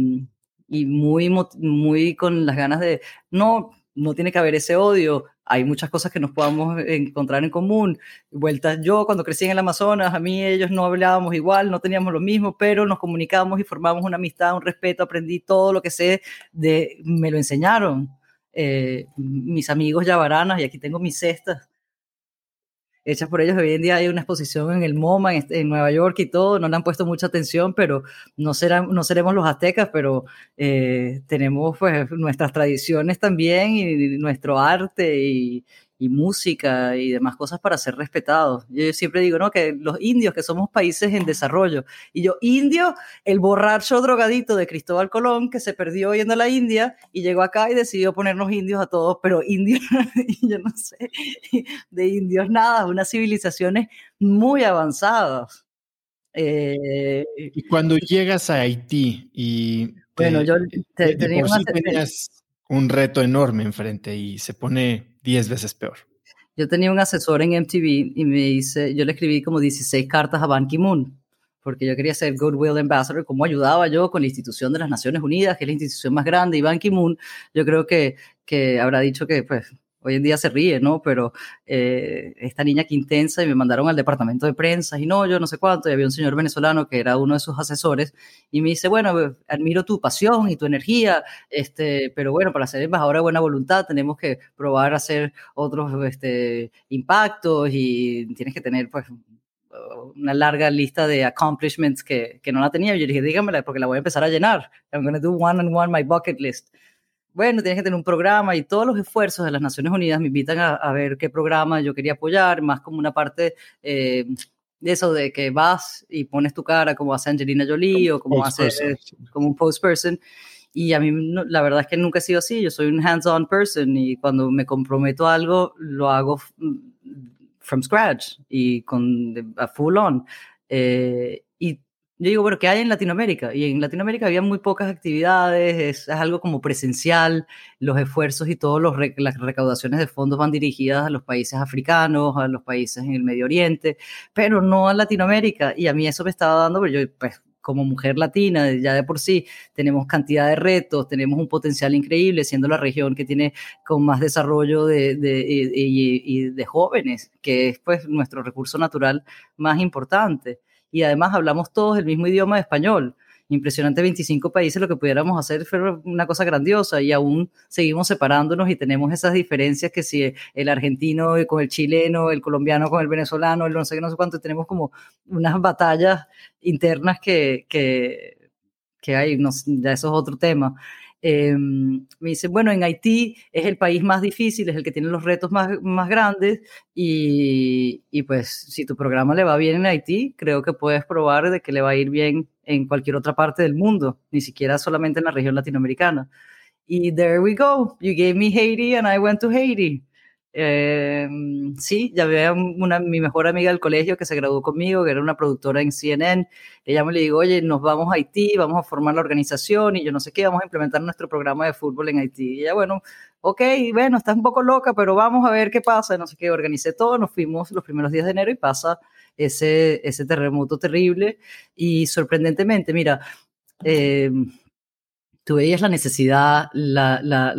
y muy, muy con las ganas de, no, no tiene que haber ese odio, hay muchas cosas que nos podamos encontrar en común. Vueltas, yo cuando crecí en el Amazonas, a mí ellos no hablábamos igual, no teníamos lo mismo, pero nos comunicamos y formamos una amistad, un respeto, aprendí todo lo que sé, de, me lo enseñaron. Eh, mis amigos yavaranas, y aquí tengo mis cestas hechas por ellos. Hoy en día hay una exposición en el MoMA en, Nueva York y todo, no le han puesto mucha atención, pero no, serán, no seremos los aztecas, pero eh, tenemos pues nuestras tradiciones también y nuestro arte y, y música y demás cosas para ser respetados. Yo siempre digo, ¿no? Que los indios, que somos países en desarrollo, y yo, indio, el borracho drogadito de Cristóbal Colón, que se perdió yendo a la India y llegó acá y decidió ponernos indios a todos, pero indios, yo no sé, de indios nada, unas civilizaciones muy avanzadas. Eh, y cuando llegas a Haití y... bueno, yo te, tenía un reto enorme enfrente y se pone 10 veces peor. Yo tenía un asesor en MTV y me dice, yo le escribí como 16 cartas a Ban Ki-moon porque yo quería ser Goodwill Ambassador, cómo ayudaba yo con la institución de las Naciones Unidas, que es la institución más grande, y Ban Ki-moon, yo creo que, que habrá dicho que pues hoy en día se ríe, ¿no? Pero eh, esta niña que intensa y me mandaron al departamento de prensa y no, yo no sé cuánto, y había un señor venezolano que era uno de sus asesores y me dice, bueno, admiro tu pasión y tu energía, este, pero bueno, para ser embajadora de buena voluntad tenemos que probar a hacer otros este, impactos y tienes que tener, pues, una larga lista de accomplishments que, que no la tenía. Yo dije, dígamela porque la voy a empezar a llenar. I'm going to do one on one my bucket list bueno, tienes que tener un programa y todos los esfuerzos de las Naciones Unidas me invitan a, ver qué programa yo quería apoyar, más como una parte eh, de eso de que vas y pones tu cara como hace Angelina Jolie o como hace como un post person. Y a mí la verdad es que nunca he sido así, yo soy un hands-on person y cuando me comprometo a algo lo hago mm, from scratch y con a full on. Eh, yo digo, bueno, ¿qué hay en Latinoamérica? Y en Latinoamérica había muy pocas actividades, es, algo como presencial, los esfuerzos y todas las recaudaciones de fondos van dirigidas a los países africanos, a los países en el Medio Oriente, pero no a Latinoamérica. Y a mí eso me estaba dando, pero yo, pues, como mujer latina, ya de por sí tenemos cantidad de retos, tenemos un potencial increíble, siendo la región que tiene con más desarrollo de, de, de jóvenes, que es pues nuestro recurso natural más importante y además hablamos todos el mismo idioma de español. Impresionante 25 países, lo que pudiéramos hacer fue una cosa grandiosa y aún seguimos separándonos y tenemos esas diferencias que si el argentino con el chileno, el colombiano con el venezolano, el no sé qué, no sé cuánto, tenemos como unas batallas internas que, que, que hay, ya eso es otro tema. Eh, me dice, bueno, en Haití es el país más difícil, es el que tiene los retos más, más grandes y, y, pues si tu programa le va bien en Haití, creo que puedes probar de que le va a ir bien en cualquier otra parte del mundo, ni siquiera solamente en la región latinoamericana. Y there we go, you gave me Haiti and I went to Haiti. Eh, sí, ya había una, mi mejor amiga del colegio que se graduó conmigo, que era una productora en CNN. Ella me le dijo, oye, nos vamos a Haití, vamos a formar la organización y yo no sé qué, vamos a implementar nuestro programa de fútbol en Haití. Y ella, bueno, ok, bueno, estás un poco loca, pero vamos a ver qué pasa. No sé qué, organicé todo, nos fuimos los primeros días de enero y pasa ese, ese terremoto terrible. Y sorprendentemente, mira, eh, tú veías la necesidad, la, la,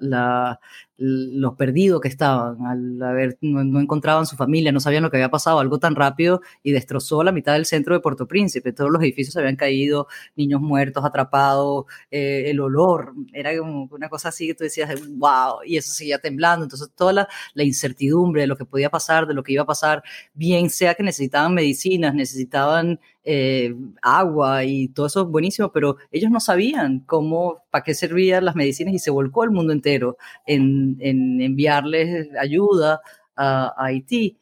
la los perdidos que estaban, al haber, no, encontraban su familia, no sabían lo que había pasado, algo tan rápido y destrozó la mitad del centro de Puerto Príncipe. Todos los edificios habían caído, niños muertos, atrapados, eh, el olor, era como una cosa así que tú decías, wow, y eso seguía temblando. Entonces, toda la, la incertidumbre de lo que podía pasar, de lo que iba a pasar, bien sea que necesitaban medicinas, necesitaban eh, agua y todo eso buenísimo, pero ellos no sabían cómo, para qué servían las medicinas y se volcó el mundo entero en, enviarles ayuda a, Haití.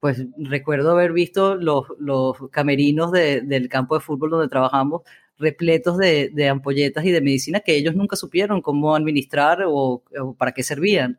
Pues recuerdo haber visto los, los camerinos del campo de fútbol donde trabajamos repletos de, ampolletas y de medicina que ellos nunca supieron cómo administrar o para qué servían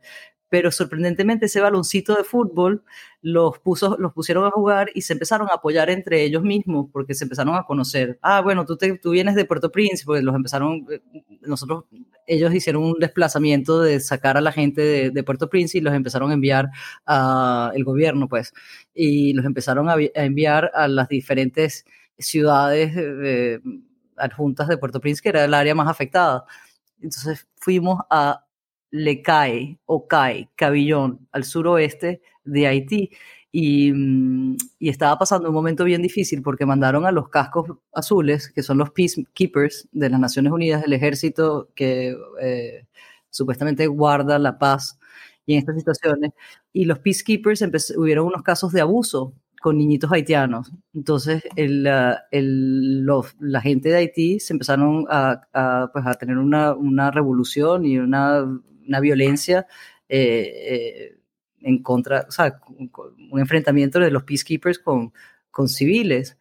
pero sorprendentemente ese baloncito de fútbol los, puso, los pusieron a jugar y se empezaron a apoyar entre ellos mismos porque se empezaron a conocer. Ah, bueno, tú, te, tú vienes de Puerto Príncipe, los empezaron, eh, nosotros, ellos hicieron un desplazamiento de sacar a la gente de, Puerto Príncipe y los empezaron a enviar a el gobierno, pues, y los empezaron a, enviar a las diferentes ciudades eh, adjuntas de Puerto Príncipe, que era el área más afectada. Entonces fuimos a le cae o cae Cabillón al suroeste de Haití. Y, mm, y, estaba pasando un momento bien difícil porque mandaron a los cascos azules, que son los peacekeepers de las Naciones Unidas, el ejército que eh, supuestamente guarda la paz y en estas situaciones. Y los peacekeepers hubieron unos casos de abuso con niñitos haitianos. Entonces, el, la gente de Haití se empezaron a, a, pues, a tener una, una revolución y una una violencia eh, eh, en contra, o sea, un enfrentamiento de los peacekeepers con, con civiles.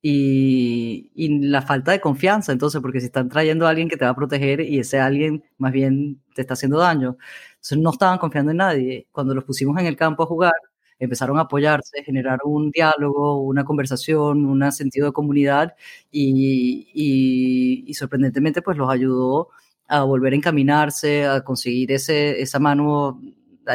Y, y, la falta de confianza, entonces, porque si están trayendo a alguien que te va a proteger y ese alguien más bien te está haciendo daño, entonces no estaban confiando en nadie. Cuando los pusimos en el campo a jugar, empezaron a apoyarse, generar un diálogo, una conversación, un sentido de comunidad y, y, y sorprendentemente pues los ayudó a volver a encaminarse, a conseguir ese, esa mano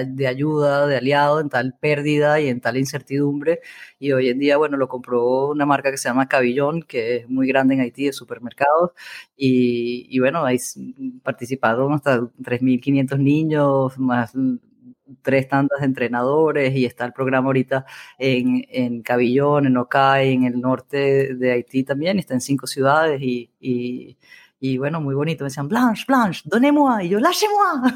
de ayuda, de aliado en tal pérdida y en tal incertidumbre. Y hoy en día, bueno, lo compró una marca que se llama Cabillón, que es muy grande en Haití, de supermercados. Y, y bueno, ahí participaron hasta 3.500 niños, más tres tandas de entrenadores y está el programa ahorita en, en Cabillón, en Ocay, en el norte de Haití también, está en cinco ciudades y y bueno, muy bonito. Me decían, Blanche, Blanche, donnez-moi. Y yo, lâchez-moi.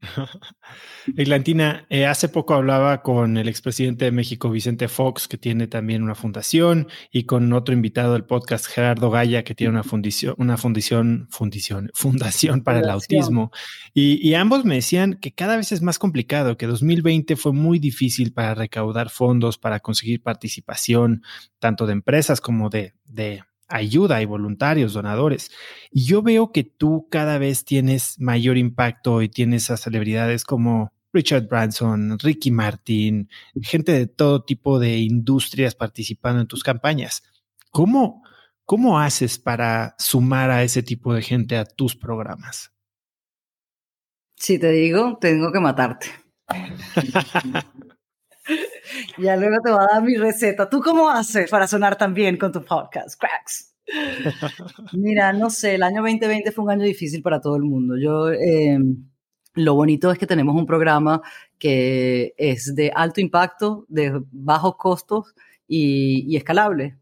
Eglantina, eh, hace poco hablaba con el expresidente de México, Vicente Fox, que tiene también una fundación, y con otro invitado del podcast, Gerardo Gaya, que tiene una fundación, una fundación, fundación, fundación para el autismo. Y, y, ambos me decían que cada vez es más complicado, que 2020 fue muy difícil para recaudar fondos, para conseguir participación, tanto de empresas como de, de ayuda y voluntarios, donadores. Y yo veo que tú cada vez tienes mayor impacto y tienes a celebridades como Richard Branson, Ricky Martin, gente de todo tipo de industrias participando en tus campañas. ¿Cómo, cómo haces para sumar a ese tipo de gente a tus programas? Si te digo, tengo que matarte. Ya luego te voy a dar mi receta. ¿Tú cómo haces para sonar tan bien con tu podcast, Cracks? Mira, no sé, el año 2020 fue un año difícil para todo el mundo. Yo, em, lo bonito es que tenemos un programa que es de alto impacto, de bajos costos y, escalable.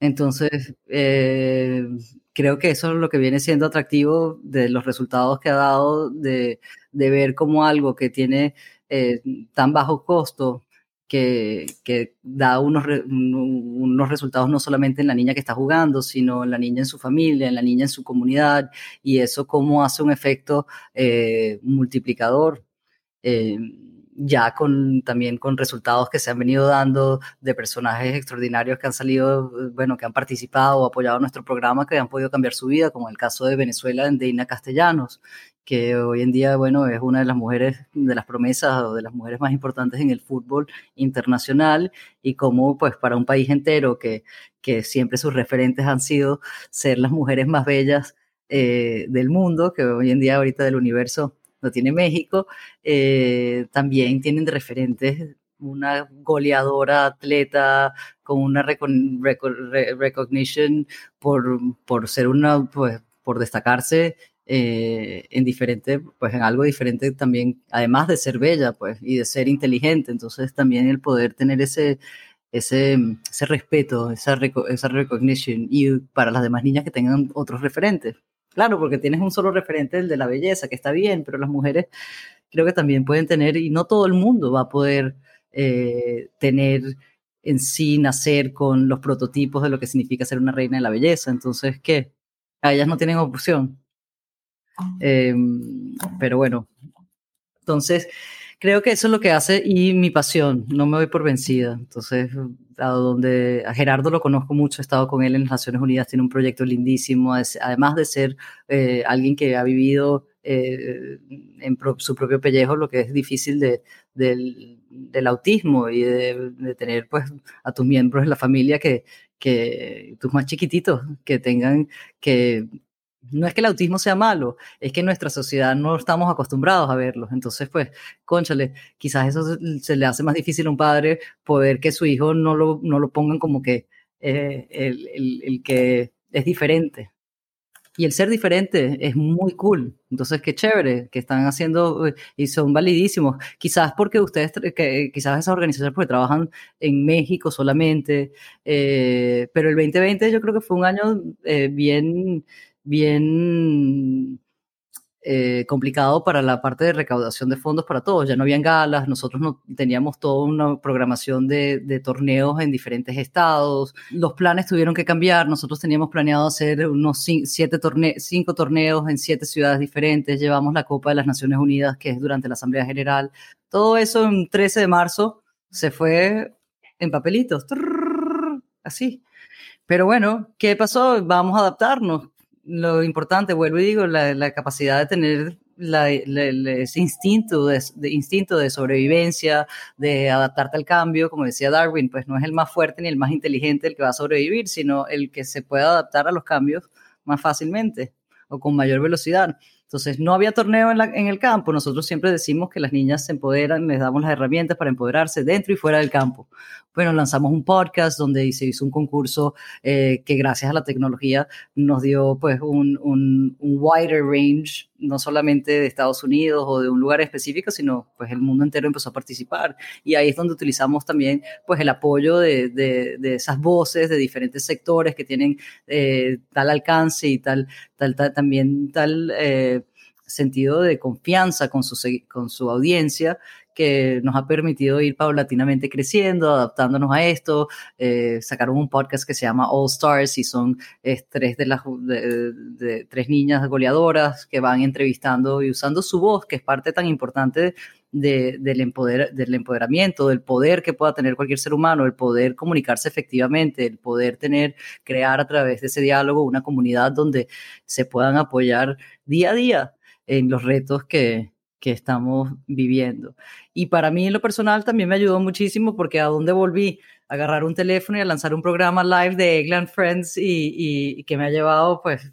Entonces, eh, creo que eso es lo que viene siendo atractivo de los resultados que ha dado, de, de ver cómo algo que tiene eh, tan bajo costo que, da unos, unos resultados no solamente en la niña que está jugando, sino en la niña en su familia, en la niña en su comunidad, y eso cómo hace un efecto eh, multiplicador. Eh, ya con también con resultados que se han venido dando de personajes extraordinarios que han salido, bueno, que han participado o apoyado nuestro programa, que han podido cambiar su vida, como el caso de Venezuela en Deina Castellanos, que hoy en día, bueno, es una de las mujeres, de las promesas o de las mujeres más importantes en el fútbol internacional y como pues para un país entero que, que siempre sus referentes han sido ser las mujeres más bellas eh, del mundo, que hoy en día ahorita del universo lo tiene México, eh, también tienen referentes una goleadora atleta con una recognition por, por ser una, pues, por destacarse eh, en diferente, pues en algo diferente también, además de ser bella, pues, y de ser inteligente. Entonces también el poder tener ese, ese, ese respeto, esa, esa recognition, y para las demás niñas que tengan otros referentes. Claro, porque tienes un solo referente, el de la belleza, que está bien, pero las mujeres creo que también pueden tener, y no todo el mundo va a poder eh, tener en sí, nacer con los prototipos de lo que significa ser una reina de la belleza. Entonces, ¿qué? A ellas no tienen opción. Em, pero bueno, entonces creo que eso es lo que hace y mi pasión, no me voy por vencida. Entonces, a donde a Gerardo lo conozco mucho, he estado con él en las Naciones Unidas, tiene un proyecto lindísimo, además de ser eh, alguien que ha vivido eh, en su propio pellejo lo que es difícil de, del, autismo y de, de, tener pues a tus miembros de la familia que, que tus más chiquititos que tengan que no es que el autismo sea malo, es que en nuestra sociedad no estamos acostumbrados a verlo. Entonces, pues, conchale, quizás eso se, le hace más difícil a un padre poder que su hijo no lo, no lo pongan como que eh, el, el, que es diferente. Y el ser diferente es muy cool. Entonces, qué chévere que están haciendo eh, y son validísimos. Quizás porque ustedes, que, quizás esas organizaciones porque trabajan en México solamente, eh, pero el 2020 yo creo que fue un año bien bien eh, complicado para la parte de recaudación de fondos para todos. Ya no habían galas, nosotros no teníamos toda una programación de, torneos en diferentes estados. Los planes tuvieron que cambiar.Nosotros teníamos planeado hacer unos siete cinco torneos en siete ciudades diferentes. Llevamos la Copa de las Naciones Unidas, que es durante la Asamblea General. Todo eso en 13 de marzo se fue en papelitos. Así. Pero bueno, ¿qué pasó? Vamos a adaptarnos lo importante, vuelvo y digo, la, capacidad de tener ese instinto de, instinto de sobrevivencia, de adaptarte al cambio, como decía Darwin, pues no es el más fuerte ni el más inteligente el que va a sobrevivir, sino el que se puede adaptar a los cambios más fácilmente o con mayor velocidad. Entonces, no había torneo en, el campo. Nosotros siempre decimos que las niñas se empoderan, les damos las herramientas para empoderarse dentro y fuera del campo. Bueno, lanzamos un podcast donde se hizo un concurso eh, que gracias a la tecnología nos dio pues un, wider range, no solamente de Estados Unidos o de un lugar específico, sino pues el mundo entero empezó a participar. Y ahí es donde utilizamos también pues el apoyo de, de, esas voces de diferentes sectores que tienen eh, tal alcance y tal, tal, tal también tal... Eh, sentido de confianza con su, con su audiencia que nos ha permitido ir paulatinamente creciendo, adaptándonos a esto. Eh, sacaron un podcast que se llama All Stars y son tres de las de, tres niñas goleadoras que van entrevistando y usando su voz, que es parte tan importante del, empoder, del empoderamiento, del poder que pueda tener cualquier ser humano, el poder comunicarse efectivamente, el poder tener, crear a través de ese diálogo una comunidad donde se puedan apoyar día a día en los retos que, que estamos viviendo. Y para mí en lo personal también me ayudó muchísimo porque a dónde volví a agarrar un teléfono y a lanzar un programa live de Eggland Friends y, que me ha llevado pues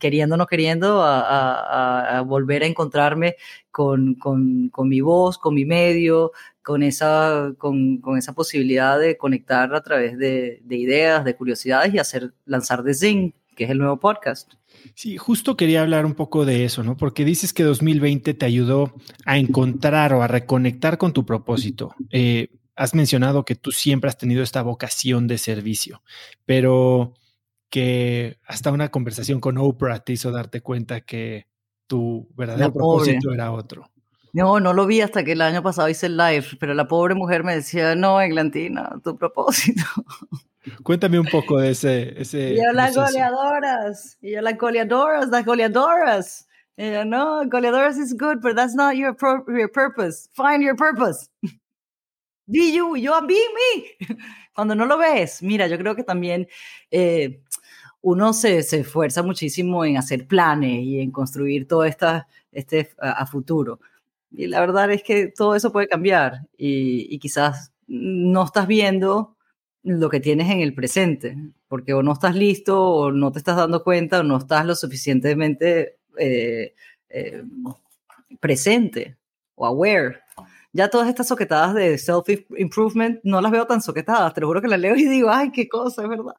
queriendo o no queriendo a, volver a encontrarme con, con, con, mi voz, con mi medio, con esa, con, con esa posibilidad de conectar a través de, de ideas, de curiosidades y hacer lanzar de Zing, que es el nuevo podcast. Sí, justo quería hablar un poco de eso, ¿no? Porque dices que 2020 te ayudó a encontrar o a reconectar con tu propósito. Eh, has mencionado que tú siempre has tenido esta vocación de servicio, pero que hasta una conversación con Oprah te hizo darte cuenta que tu verdadero propósito era otro. No, no lo vi hasta que el año pasado hice el live, pero la pobre mujer me decía, no, Eglantina, tu propósito. Cuéntame un poco de ese. ese y yo las goleadoras, y yo las goleadoras, las goleadoras. Y yo, no, goleadoras is good, but that's not your, your purpose. Find your purpose. Be you, yo, be me. Cuando no lo ves, mira, yo creo que también eh, uno se, se, esfuerza muchísimo en hacer planes y en construir todo esta, este a, futuro. Y la verdad es que todo eso puede cambiar y, y, quizás no estás viendo lo que tienes en el presente, porque o no estás listo o no te estás dando cuenta o no estás lo suficientemente eh, eh, presente o aware ya todas estas soquetadas de self-improvement no las veo tan soquetadas, te lo juro que las leo y digo, ay, qué cosa, es verdad.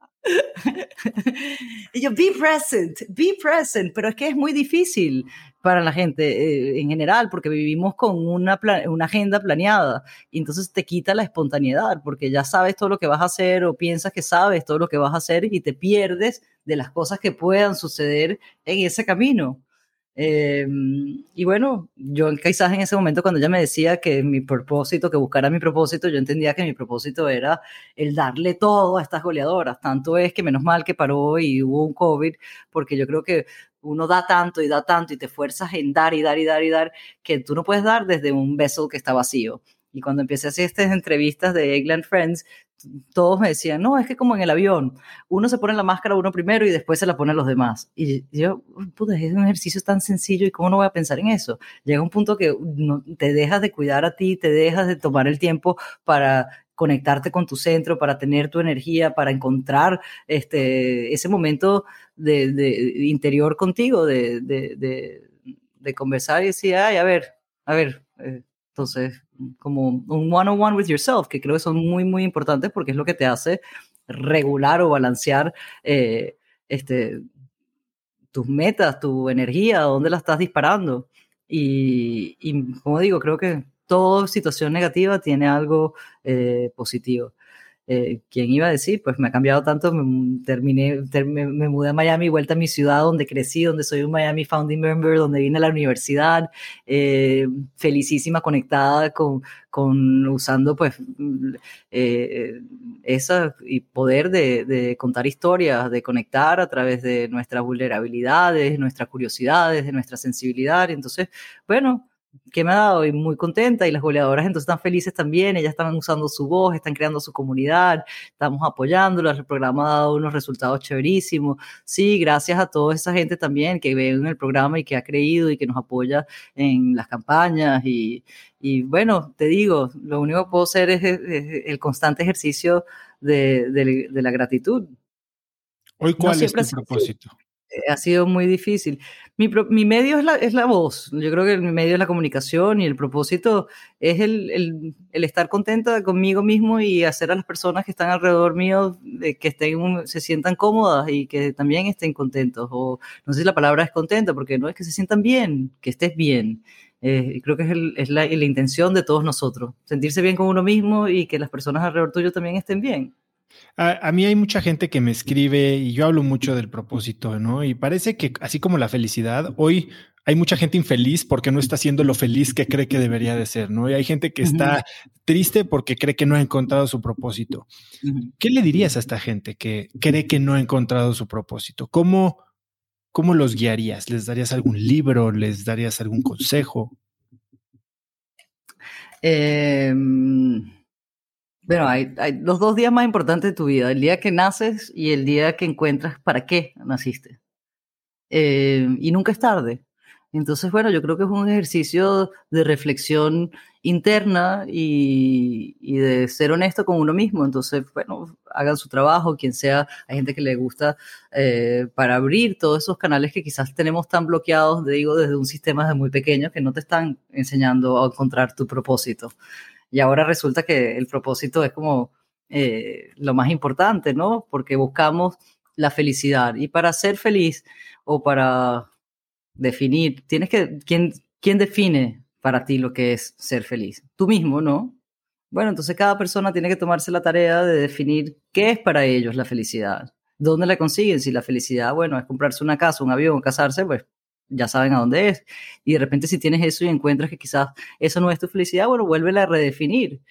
Y yo, be present, be present, pero es que es muy difícil para la gente eh, en general, porque vivimos con una, una agenda planeada y entonces te quita la espontaneidad, porque ya sabes todo lo que vas a hacer o piensas que sabes todo lo que vas a hacer y te pierdes de las cosas que puedan suceder en ese camino. Eh, y bueno, yo quizás en ese momento cuando ella me decía que mi propósito, que buscara mi propósito, yo entendía que mi propósito era el darle todo a estas goleadoras. Tanto es que menos mal que paró y hubo un COVID, porque yo creo que uno da tanto y da tanto y te fuerzas en dar y dar y dar y dar, que tú no puedes dar desde un vessel que está vacío. Y cuando empecé a hacer estas entrevistas de Eggland Friends, todos me decían, no, es que como en el avión, uno se pone la máscara uno primero y después se la pone a los demás. Y yo, puta, es un ejercicio tan sencillo y cómo no voy a pensar en eso. Llega un punto que no, te dejas de cuidar a ti, te dejas de tomar el tiempo para conectarte con tu centro, para tener tu energía, para encontrar este, ese momento de, de interior contigo, de, de, de, conversar y decir, ay, a ver, a ver, eh, entonces, como un one-on-one with yourself, que creo que son muy, muy importantes porque es lo que te hace regular o balancear eh, este, tus metas, tu energía, dónde la estás disparando. Y, como digo, creo que toda situación negativa tiene algo eh, positivo. Eh, ¿quién iba a decir? Pues me ha cambiado tanto, me, terminé, me, mudé a Miami, vuelta a mi ciudad donde crecí, donde soy un Miami Founding Member, donde vine a la universidad, eh, felicísima, conectada con, con usando pues eh, esa y poder de, de, contar historias, de conectar a través de nuestras vulnerabilidades, nuestras curiosidades, de nuestra sensibilidad. Entonces, bueno, que me ha dado y muy contenta y las goleadoras entonces están felices también, ellas están usando su voz, están creando su comunidad, estamos apoyándolas, el programa ha dado unos resultados chéverísimos. Sí, gracias a toda esa gente también que ve en el programa y que ha creído y que nos apoya en las campañas y, y bueno, te digo, lo único que puedo hacer es, el constante ejercicio de, de, la gratitud. Hoy, ¿cuál es tu propósito? Ha sido muy difícil. Mi, medio es la, voz. Yo creo que mi medio es la comunicación y el propósito es el, estar contenta conmigo mismo y hacer a las personas que están alrededor mío de que estén, se sientan cómodas y que también estén contentos. O no sé si la palabra es contenta, porque no es que se sientan bien, que estés bien. Eh, creo que es, la intención de todos nosotros, sentirse bien con uno mismo y que las personas alrededor tuyo también estén bien. A, mí hay mucha gente que me escribe y yo hablo mucho del propósito, ¿no? Y parece que así como la felicidad, hoy hay mucha gente infeliz porque no está haciendo lo feliz que cree que debería de ser, ¿no? Y hay gente que está triste porque cree que no ha encontrado su propósito. ¿Qué le dirías a esta gente que cree que no ha encontrado su propósito? ¿Cómo, cómo los guiarías? ¿Les darías algún libro? ¿Les darías algún consejo? Eh bueno, hay, los dos días más importantes de tu vida, el día que naces y el día que encuentras para qué naciste. Eh, y nunca es tarde. Entonces, bueno, yo creo que es un ejercicio de reflexión interna y, de ser honesto con uno mismo. Entonces, bueno, hagan su trabajo, quien sea, hay gente que le gusta eh, para abrir todos esos canales que quizás tenemos tan bloqueados, digo, desde un sistema de muy pequeño que no te están enseñando a encontrar tu propósito. Y ahora resulta que el propósito es como eh, lo más importante, ¿no? Porque buscamos la felicidad. Y para ser feliz o para definir, tienes que, ¿quién, quién define para ti lo que es ser feliz? Tú mismo, ¿no? Bueno, entonces cada persona tiene que tomarse la tarea de definir qué es para ellos la felicidad. ¿Dónde la consiguen? Si la felicidad, bueno, es comprarse una casa, un avión, casarse, pues ya saben a dónde es. Y de repente si tienes eso y encuentras que quizás eso no es tu felicidad, bueno, vuélvela a redefinir.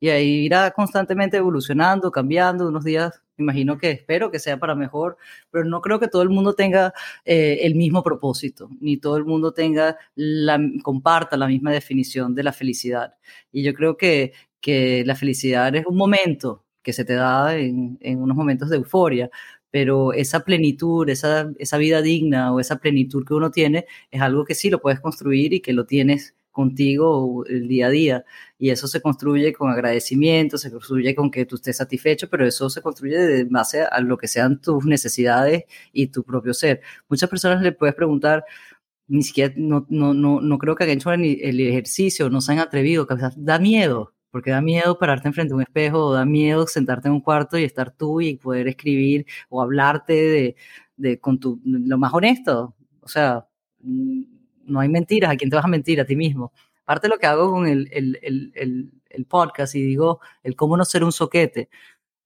Y ahí irá constantemente evolucionando, cambiando. Unos días, imagino que espero que sea para mejor, pero no creo que todo el mundo tenga eh, el mismo propósito, ni todo el mundo tenga la, comparta la misma definición de la felicidad. Y yo creo que, que la felicidad es un momento que se te da en, en unos momentos de euforia, pero esa plenitud, esa, esa vida digna o esa plenitud que uno tiene es algo que sí lo puedes construir y que lo tienes contigo el día a día. Y eso se construye con agradecimiento, se construye con que tú estés satisfecho, pero eso se construye de base a lo que sean tus necesidades y tu propio ser. Muchas personas le puedes preguntar, ni siquiera, no, no, no, no creo que hayan hecho el, ejercicio, no se han atrevido, da miedo, porque da miedo pararte enfrente de un espejo, o da miedo sentarte en un cuarto y estar tú y poder escribir o hablarte de, de con tu, lo más honesto. O sea, no hay mentiras, ¿a quién te vas a mentir? A ti mismo. Parte de lo que hago con el, el, el, el podcast y digo el cómo no ser un soquete.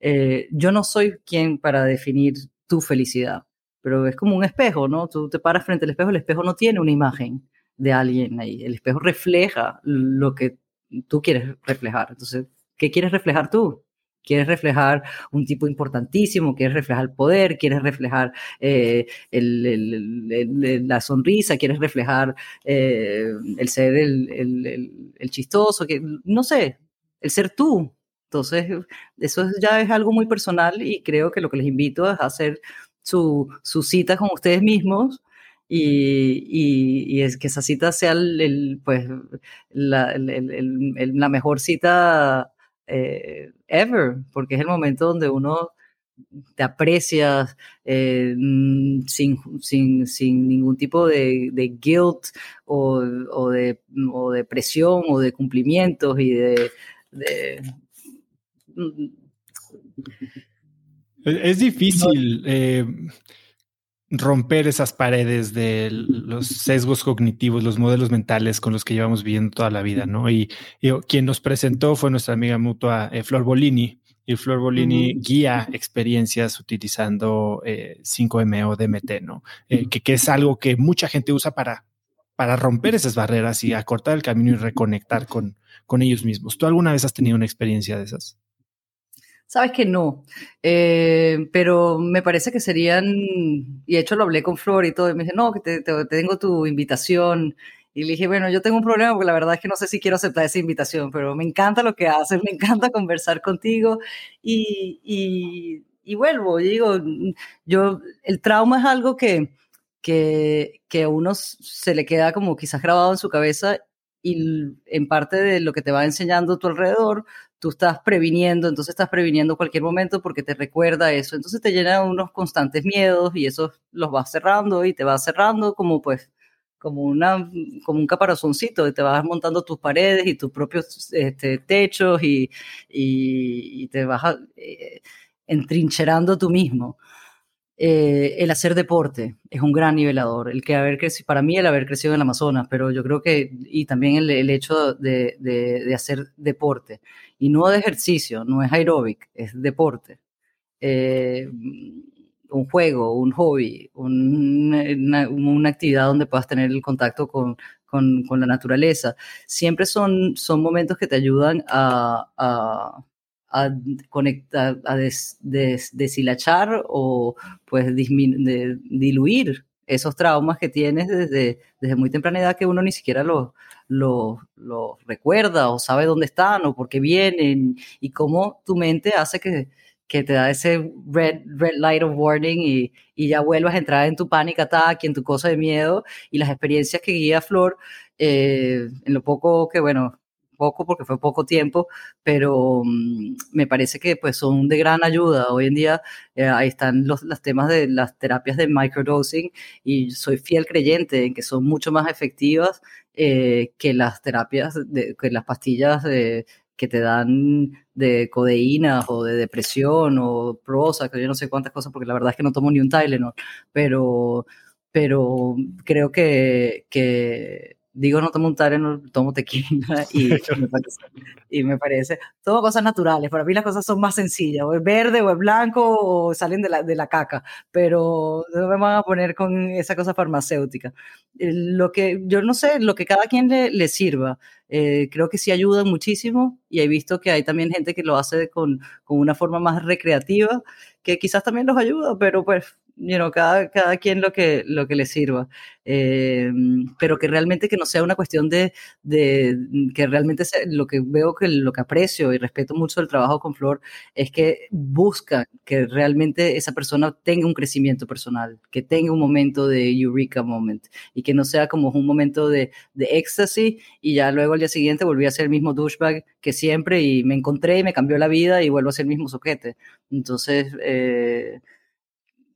Eh, yo no soy quien para definir tu felicidad, pero es como un espejo, ¿no? Tú te paras frente al espejo, el espejo no tiene una imagen de alguien ahí, el espejo refleja lo que tú quieres reflejar. Entonces, ¿qué quieres reflejar tú? quieres reflejar un tipo importantísimo, quieres reflejar el poder, quieres reflejar eh, la sonrisa, quieres reflejar eh, el ser el, chistoso, que, no sé, el ser tú. Entonces, eso ya es algo muy personal y creo que lo que les invito es hacer su, su cita con ustedes mismos y, es que esa cita sea el, pues, la, la mejor cita eh, ever, porque es el momento donde uno te aprecias eh, mm, sin, sin, sin, ningún tipo de, guilt o, o, de, o, de, presión o de cumplimientos y de... Mm, es difícil. Eh, romper esas paredes de los sesgos cognitivos, los modelos mentales con los que llevamos viviendo toda la vida, ¿no? Y, quien nos presentó fue nuestra amiga mutua eh, Flor Bolini. Y Flor Bolini guía experiencias utilizando 5M eh, o DMT, ¿no? Eh, que, que, es algo que mucha gente usa para, para romper esas barreras y acortar el camino y reconectar con, con ellos mismos. ¿Tú alguna vez has tenido una experiencia de esas? Sabes que no, eh, pero me parece que serían, y de hecho lo hablé con Flor y todo, y me dice, no, que te, tengo tu invitación. Y le dije, bueno, yo tengo un problema porque la verdad es que no sé si quiero aceptar esa invitación, pero me encanta lo que haces, me encanta conversar contigo y, vuelvo, digo, yo, el trauma es algo que, que, que a uno se le queda como quizás grabado en su cabeza y en parte de lo que te va enseñando tu alrededor, tú estás previniendo, entonces estás previniendo cualquier momento porque te recuerda eso, entonces te llena unos constantes miedos y eso los vas cerrando y te vas cerrando como pues como, una, como un caparazoncito, te vas montando tus paredes y tus propios este, techos y, y, te vas eh, entrincherando tú mismo. Eh, el hacer deporte es un gran nivelador. El que haber crecido, para mí el haber crecido en el Amazonas, pero yo creo que, y también el, hecho de, de, hacer deporte y no de ejercicio, no es aeróbic, es deporte. Eh, un juego, un hobby, una, actividad donde puedas tener el contacto con, con, la naturaleza. Siempre son, son momentos que te ayudan a, a conectar, a deshilachar o pues de, diluir esos traumas que tienes desde, desde muy temprana edad que uno ni siquiera los lo, recuerda o sabe dónde están o por qué vienen y cómo tu mente hace que, que te da ese red, red light of warning y, y, ya vuelvas a entrar en tu panic attack, en tu cosa de miedo. Y las experiencias que guía Flor, eh, en lo poco que, bueno, poco porque fue poco tiempo, pero mm, me parece que pues son de gran ayuda. Hoy en día eh, ahí están los, los, temas de las terapias de microdosing y soy fiel creyente en que son mucho más efectivas eh, que las terapias, de, que las pastillas que te dan de codeína o de depresión o prosa, que yo no sé cuántas cosas, porque la verdad es que no tomo ni un Tylenol, pero, pero creo que digo no tomo un Tylenol, tomo tequila y, me parece, y me parece, todo cosas naturales. Para mí las cosas son más sencillas, o es verde o es blanco o salen de la, de la caca, pero no me van a poner con esa cosa farmacéutica. Eh, lo que yo no sé, lo que cada quien le, le sirva, eh, creo que sí ayuda muchísimo y he visto que hay también gente que lo hace con, con una forma más recreativa, que quizás también los ayuda, pero pues you know, cada, cada quien lo que, lo que le sirva. Eh, pero que realmente que no sea una cuestión de, de que realmente lo que veo que lo que aprecio y respeto mucho del trabajo con Flor es que busca que realmente esa persona tenga un crecimiento personal, que tenga un momento de eureka moment y que no sea como un momento de, de éxtasis y ya luego al día siguiente volví a ser el mismo douchebag que siempre y me encontré y me cambió la vida y vuelvo a ser el mismo soquete. Entonces, eh,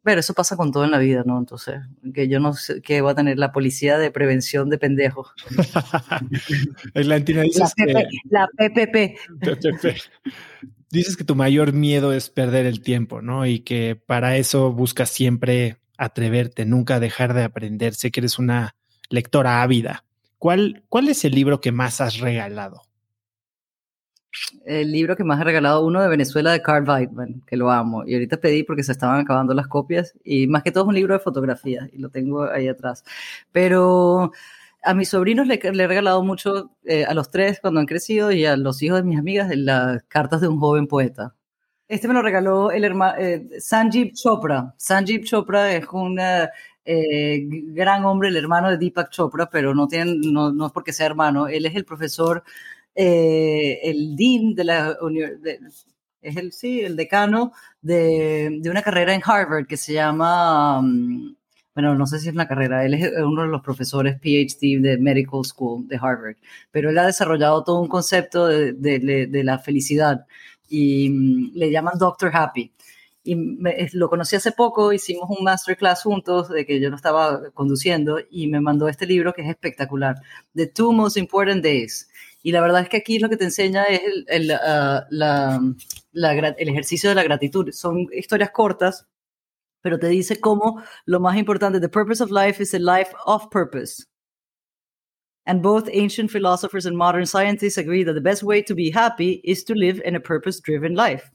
pero eso pasa con todo en la vida, ¿no? Entonces, que yo no sé qué va a tener la policía de prevención de pendejos. la, la PPP. Dices que tu mayor miedo es perder el tiempo, ¿no? Y que para eso buscas siempre atreverte, nunca dejar de aprender. Sé que eres una lectora ávida. ¿Cuál, cuál es el libro que más has regalado? El libro que más he regalado, uno de Venezuela de Carl Weidman, que lo amo. Y ahorita pedí porque se estaban acabando las copias. Y más que todo es un libro de fotografía y lo tengo ahí atrás. Pero a mis sobrinos le, he regalado mucho, eh, a los tres cuando han crecido y a los hijos de mis amigas, las cartas de un joven poeta. Este me lo regaló el hermano eh, Sanjeev Chopra. Sanjeev Chopra es un eh, gran hombre, el hermano de Deepak Chopra, pero no, tienen, no, no es porque sea hermano. Él es el profesor eh, el dean de la universidad, es el, sí, el decano de, de, una carrera en Harvard que se llama, mm, bueno, no sé si es una carrera, él es uno de los profesores PhD de Medical School de Harvard, pero él ha desarrollado todo un concepto de, de, la felicidad y mm, le llaman Doctor Happy. Y lo conocí hace poco, hicimos un masterclass juntos de que yo no estaba conduciendo y me mandó este libro que es espectacular, The Two Most Important Days y la verdad es que aquí lo que te enseña es el, el, uh, la, la, el ejercicio de la gratitud. Son historias cortas, pero te dice cómo lo más importante, the purpose of life is a life of purpose. And both ancient philosophers and modern scientists agree that the best way to be happy is to live in a purpose driven life.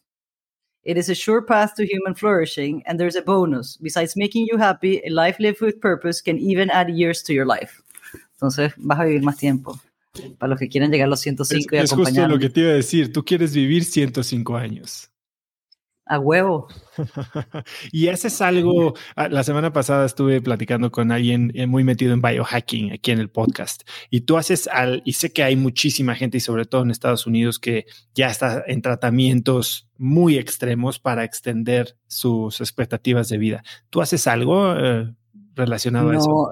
It is a sure path to human flourishing, and there's a bonus. Besides making you happy, a life lived with purpose can even add years to your life. Entonces, vas a vivir más tiempo. Para los que quieran llegar a los 105 y Es justo lo que te iba a decir. Tú quieres vivir 105 años. A huevo. y haces algo. Ah, la semana pasada estuve platicando con alguien eh, muy metido en biohacking aquí en el podcast. Y tú haces al. Y sé que hay muchísima gente, y sobre todo en Estados Unidos, que ya está en tratamientos muy extremos para extender sus expectativas de vida. ¿Tú haces algo eh, relacionado a eso?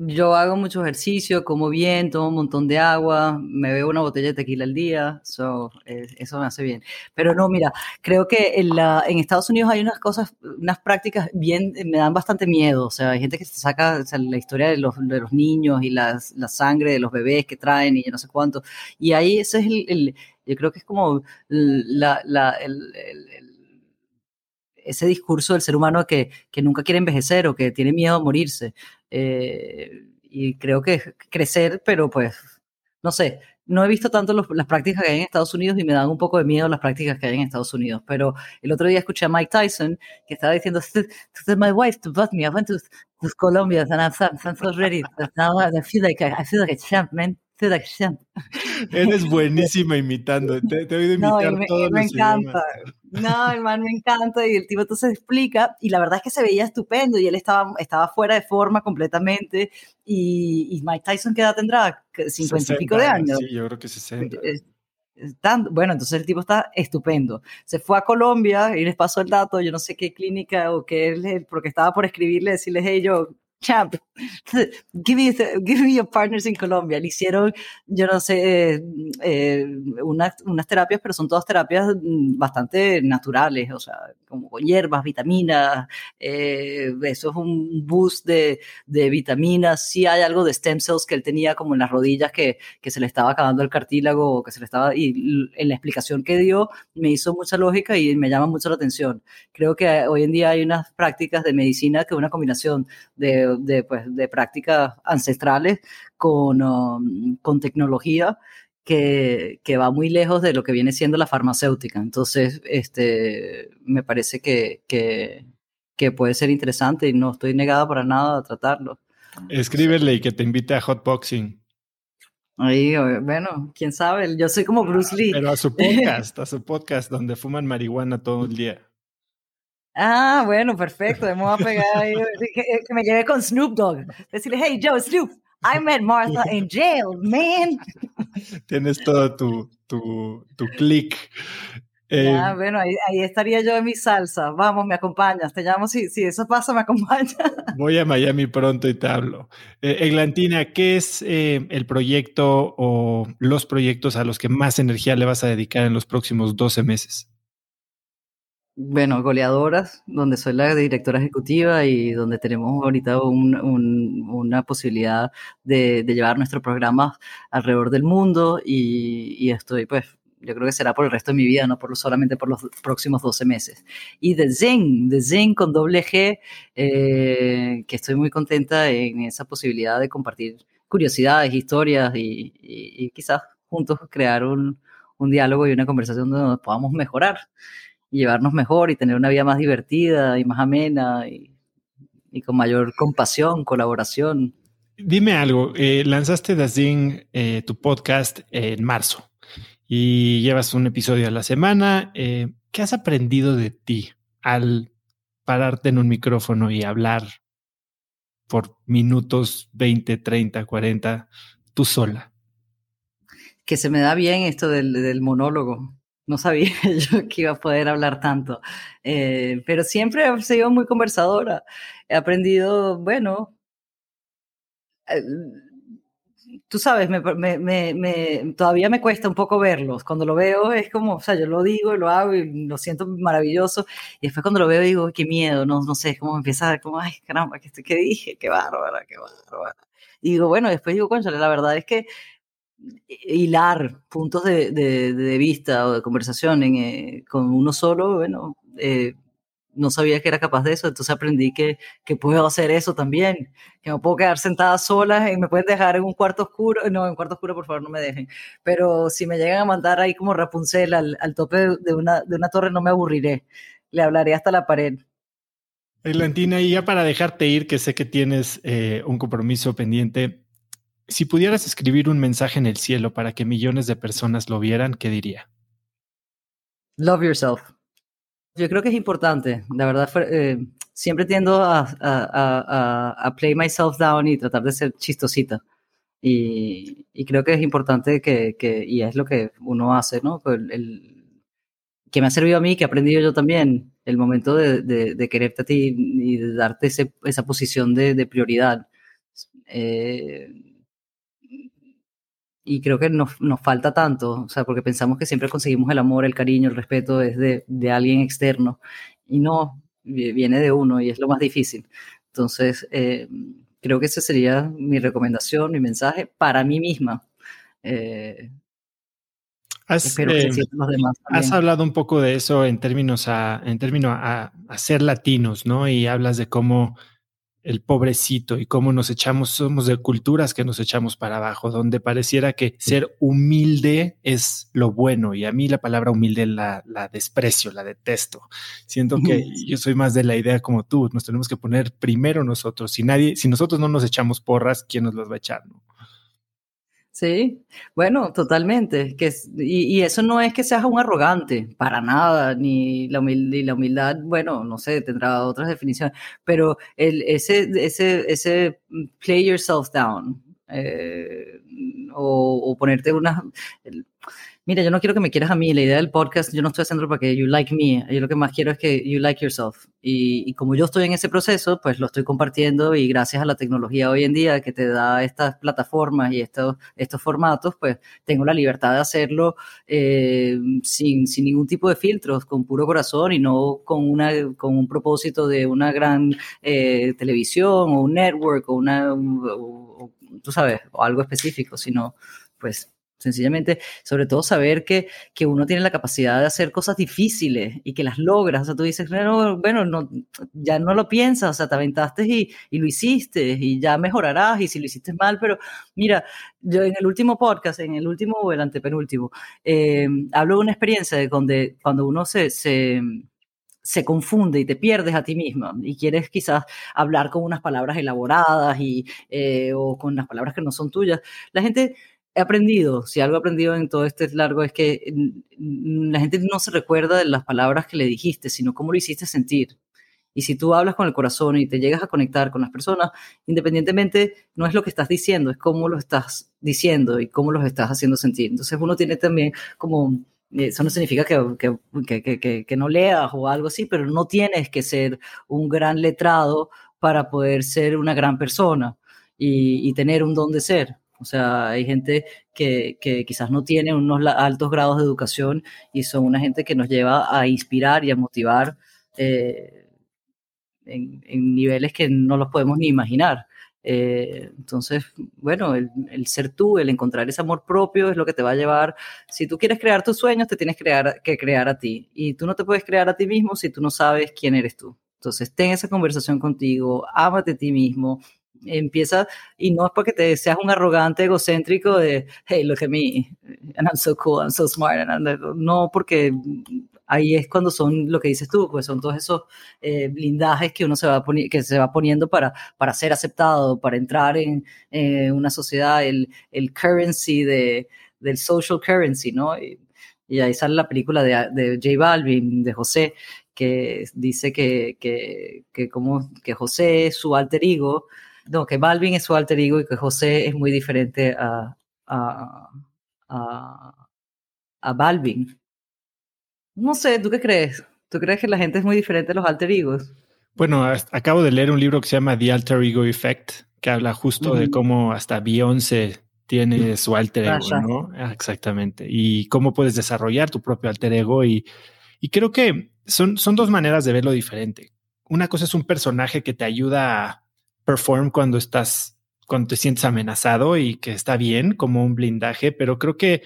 Yo hago mucho ejercicio, como bien, tomo un montón de agua, me bebo una botella de tequila al día, so, eh, eso me hace bien. Pero no, mira, creo que en, la, Estados Unidos hay unas cosas, unas prácticas bien, me dan bastante miedo. O sea, hay gente que se saca la historia de los, de los niños y la sangre de los bebés que traen y no sé cuánto. Y ahí ese es el, yo creo que es como la, la, el, ese discurso del ser humano que, que, nunca quiere envejecer o que tiene miedo a morirse. Eh, y creo que crecer, pero pues, no sé, no he visto tanto las prácticas que hay en Estados Unidos y me dan un poco de miedo las prácticas que hay en Estados Unidos. Pero el otro día escuché a Mike Tyson que estaba diciendo, my wife to me, I went to, to Colombia and I'm, I'm so ready. Now I feel like I, feel like a champ, man. Eres buenísima imitando. Te, he oído imitar no, me, todos me encanta. No, hermano, me encanta. Y el tipo entonces explica. Y la verdad es que se veía estupendo. Y él estaba, estaba fuera de forma completamente. Y, Mike Tyson, ¿qué edad tendrá? 50 y pico de años. Sí, yo creo que 60. bueno, entonces el tipo está estupendo. Se fue a Colombia y les pasó el dato, yo no sé qué clínica o qué, es, porque estaba por escribirle, decirles, hey, yo, champ, give me, give me your partners in Colombia. Le hicieron, yo no sé, eh, unas, unas terapias, pero son todas terapias mm, bastante naturales, o sea, como con hierbas, vitaminas, eh, eso es un boost de, de vitaminas. Sí hay algo de stem cells que él tenía como en las rodillas que, que se le estaba acabando el cartílago, que se le estaba, y en la explicación que dio me hizo mucha lógica y me llama mucho la atención. Creo que hoy en día hay unas prácticas de medicina que una combinación de de, pues, de prácticas ancestrales con, um, con tecnología que, que, va muy lejos de lo que viene siendo la farmacéutica. Entonces, este, me parece que, que, que puede ser interesante y no estoy negada para nada a tratarlo. Escríbele y que te invite a hotboxing. Ahí, bueno, quién sabe, yo soy como Bruce Lee. Pero a su podcast, a su podcast donde fuman marihuana todo el día. Ah, bueno, perfecto. Vamos a pegar ahí. Que, me lleve con Snoop Dogg. Decirle, hey, Joe, Snoop, I met Martha in jail, man. Tienes todo tu, tu, tu clic. Eh, bueno, ahí, estaría yo en mi salsa. Vamos, me acompañas. Te llamo si, si eso pasa, me acompañas. Voy a Miami pronto y te hablo. Eh, Eglantina, ¿qué es eh, el proyecto o los proyectos a los que más energía le vas a dedicar en los próximos 12 meses? Bueno, goleadoras, donde soy la directora ejecutiva y donde tenemos ahorita una posibilidad de, llevar nuestro programa alrededor del mundo y, y estoy pues yo creo que será por el resto de mi vida, no por, solamente por los próximos 12 meses. Y de Zen, de Zen con doble G, eh, que estoy muy contenta en esa posibilidad de compartir curiosidades, historias y, quizás juntos crear un, un, diálogo y una conversación donde nos podamos mejorar y llevarnos mejor y tener una vida más divertida y más amena y, y con mayor compasión, colaboración. Dime algo, eh, lanzaste Dazing, eh, tu podcast en marzo y llevas un episodio a la semana. Eh, ¿Qué has aprendido de ti al pararte en un micrófono y hablar por minutos 20, 30, 40 tú sola? Que se me da bien esto del, monólogo. No sabía yo que iba a poder hablar tanto, eh, pero siempre he sido muy conversadora. He aprendido, bueno, eh, tú sabes, me, todavía me cuesta un poco verlos. Cuando lo veo es como, o sea, yo lo digo lo hago y lo siento maravilloso. Y después cuando lo veo digo, qué miedo, no, no sé, cómo empieza a como, ay, caramba, ¿qué, qué dije? Qué bárbara, qué bárbara. Y digo, bueno, después digo, conchale, la verdad es que hilar puntos de, de, de vista o de conversación en, eh, con uno solo, bueno, eh, no sabía que era capaz de eso, entonces aprendí que, que puedo hacer eso también, que no puedo quedar sentada sola y me pueden dejar en un cuarto oscuro, no, en cuarto oscuro por favor no me dejen, pero si me llegan a mandar ahí como Rapunzel al, al tope de una, de una torre no me aburriré, le hablaré hasta la pared. Eglantina, y ya para dejarte ir, que sé que tienes eh, un compromiso pendiente, si pudieras escribir un mensaje en el cielo para que millones de personas lo vieran, ¿qué diría? Love yourself. Yo creo que es importante, la verdad, eh, siempre tiendo a, a, a, play myself down y tratar de ser chistosita. Y, y creo que es importante que, que, y es lo que uno hace, ¿no? Pues el, que me ha servido a mí, que he aprendido yo también, el momento de, de, de quererte a ti y de darte ese, esa posición de, de prioridad. Eh, y creo que nos, nos, falta tanto, o sea, porque pensamos que siempre conseguimos el amor, el cariño, el respeto desde de alguien externo y no, viene de uno y es lo más difícil. Entonces, eh, creo que esa sería mi recomendación, mi mensaje para mí misma. Eh, has, espero que eh, los demás has hablado un poco de eso en términos a, en términos a, a ser latinos, ¿no? Y hablas de cómo el pobrecito y cómo nos echamos, somos de culturas que nos echamos para abajo, donde pareciera que ser humilde es lo bueno y a mí la palabra humilde la, la desprecio, la detesto. Siento que yo soy más de la idea como tú, nos tenemos que poner primero nosotros. Si nadie, si nosotros no nos echamos porras, ¿quién nos las va a echar? No? Sí, bueno, totalmente. Que, y, eso no es que seas un arrogante, para nada, ni la, humildad, la humildad, bueno, no sé, tendrá otras definiciones, pero el, ese, ese, ese play yourself down eh, o, o, ponerte una mira, yo no quiero que me quieras a mí, la idea del podcast, yo no estoy haciendo para que you like me, yo lo que más quiero es que you like yourself. Y, como yo estoy en ese proceso, pues lo estoy compartiendo y gracias a la tecnología hoy en día que te da estas plataformas y estos, estos formatos, pues tengo la libertad de hacerlo eh, sin, sin ningún tipo de filtros, con puro corazón y no con, una, con un propósito de una gran eh, televisión o un network o una, tú sabes, o algo específico, sino pues Sencillamente, sobre todo saber que, que, uno tiene la capacidad de hacer cosas difíciles y que las logras. O sea, tú dices, bueno, bueno no, ya no lo piensas, o sea, te aventaste y, y, lo hiciste y ya mejorarás y si lo hiciste mal, pero mira, yo en el último podcast, en el último o el antepenúltimo, eh, hablo de una experiencia de donde cuando uno se, se se confunde y te pierdes a ti misma y quieres quizás hablar con unas palabras elaboradas y, eh, o con las palabras que no son tuyas, la gente he aprendido, si algo he aprendido en todo este largo es que la gente no se recuerda de las palabras que le dijiste, sino cómo lo hiciste sentir. Y si tú hablas con el corazón y te llegas a conectar con las personas, independientemente, no es lo que estás diciendo, es cómo lo estás diciendo y cómo los estás haciendo sentir. Entonces uno tiene también como eso no significa que, que, que, que, no leas o algo así, pero no tienes que ser un gran letrado para poder ser una gran persona y tener un don de ser. O sea, hay gente que, que, quizás no tiene unos altos grados de educación y son una gente que nos lleva a inspirar y a motivar eh, en, en, niveles que no los podemos ni imaginar. Eh, entonces, bueno, el, el, ser tú, el encontrar ese amor propio es lo que te va a llevar. Si tú quieres crear tus sueños, te tienes crear, que crear a ti. Y tú no te puedes crear a ti mismo si tú no sabes quién eres tú. Entonces, ten esa conversación contigo, ámate a ti mismo, empieza, y no es porque te seas un arrogante egocéntrico de, hey, look at me, and I'm so cool, I'm so smart, and no, porque ahí es cuando son lo que dices tú, pues son todos esos eh, blindajes que uno se va, que se va poniendo para, para ser aceptado, para entrar en eh, una sociedad, el, el currency de, del social currency, ¿no? Y, y ahí sale la película de, de J Balvin, de José, que dice que, que, que, como, que José su alter ego, no, que Balvin es su alter ego y que José es muy diferente a, a, a, a Balvin. No sé, ¿tú qué crees? ¿Tú crees que la gente es muy diferente a los alter egos? Bueno, acabo de leer un libro que se llama The Alter Ego Effect, que habla justo de cómo hasta Beyoncé tiene su alter ego, ¿no? Ah, exactamente. Y cómo puedes desarrollar tu propio alter ego. Y, y creo que son, son dos maneras de verlo diferente. Una cosa es un personaje que te ayuda a perform cuando estás, cuando te sientes amenazado y que está bien como un blindaje, pero creo que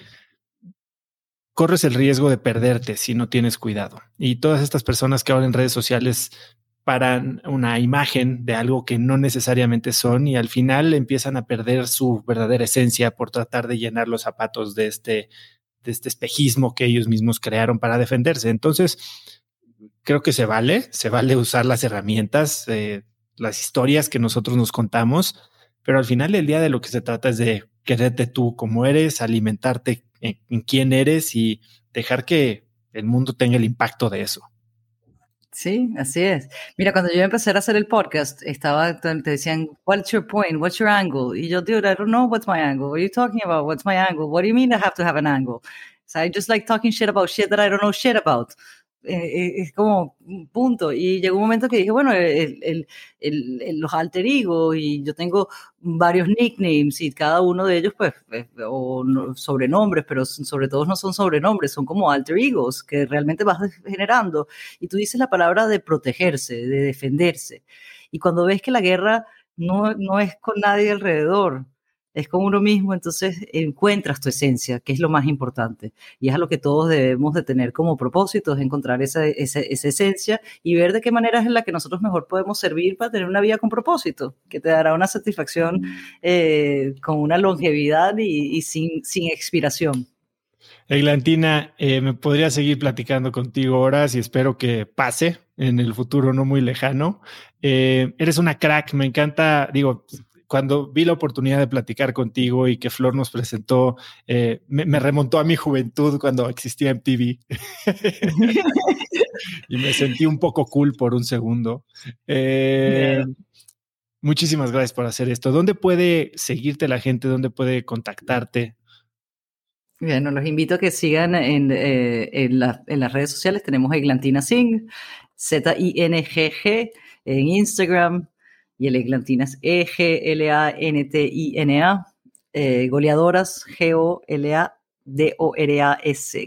corres el riesgo de perderte si no tienes cuidado. Y todas estas personas que ahora en redes sociales paran una imagen de algo que no necesariamente son y al final empiezan a perder su verdadera esencia por tratar de llenar los zapatos de este, de este espejismo que ellos mismos crearon para defenderse. Entonces, creo que se vale, se vale usar las herramientas. Eh, las historias que nosotros nos contamos, pero al final del día de lo que se trata es de quererte tú como eres, alimentarte en, quién eres y dejar que el mundo tenga el impacto de eso. Sí, así es. Mira, cuando yo empecé a hacer el podcast, estaba, te decían, what's your point? What's your angle? Y yo, dude, I don't know what's my angle. What are you talking about? What's my angle? What do you mean I have to have an angle? So I just like talking shit about shit that I don't know shit about. Eh, eh, es como un punto. Y llegó un momento que dije, bueno, el, el, los alter ego, y yo tengo varios nicknames y cada uno de ellos, pues, eh, o sobrenombres, pero sobre todo no son sobrenombres, son como alter egos que realmente vas generando. Y tú dices la palabra de protegerse, de defenderse. Y cuando ves que la guerra no, no es con nadie alrededor, es con uno mismo, entonces encuentras tu esencia, que es lo más importante. Y es a lo que todos debemos de tener como propósito, es encontrar esa, esa, esa, esencia y ver de qué manera es en la que nosotros mejor podemos servir para tener una vida con propósito, que te dará una satisfacción eh, con una longevidad y, y, sin, sin expiración. Eglantina, eh, me podría seguir platicando contigo horas y espero que pase en el futuro no muy lejano. Eh, eres una crack, me encanta, digo, cuando vi la oportunidad de platicar contigo y que Flor nos presentó, eh, me, remontó a mi juventud cuando existía MTV. y me sentí un poco cool por un segundo. Eh, muchísimas gracias por hacer esto. ¿Dónde puede seguirte la gente? ¿Dónde puede contactarte? Bueno, los invito a que sigan en, eh, en, en las redes sociales. Tenemos Eglantina Singh, Z-I-N-G-G, en Instagram, y el Eglantina es E-G-L-A-N-T-I-N-A, eh, goleadoras, G-O-L-A-D-O-R-A-S,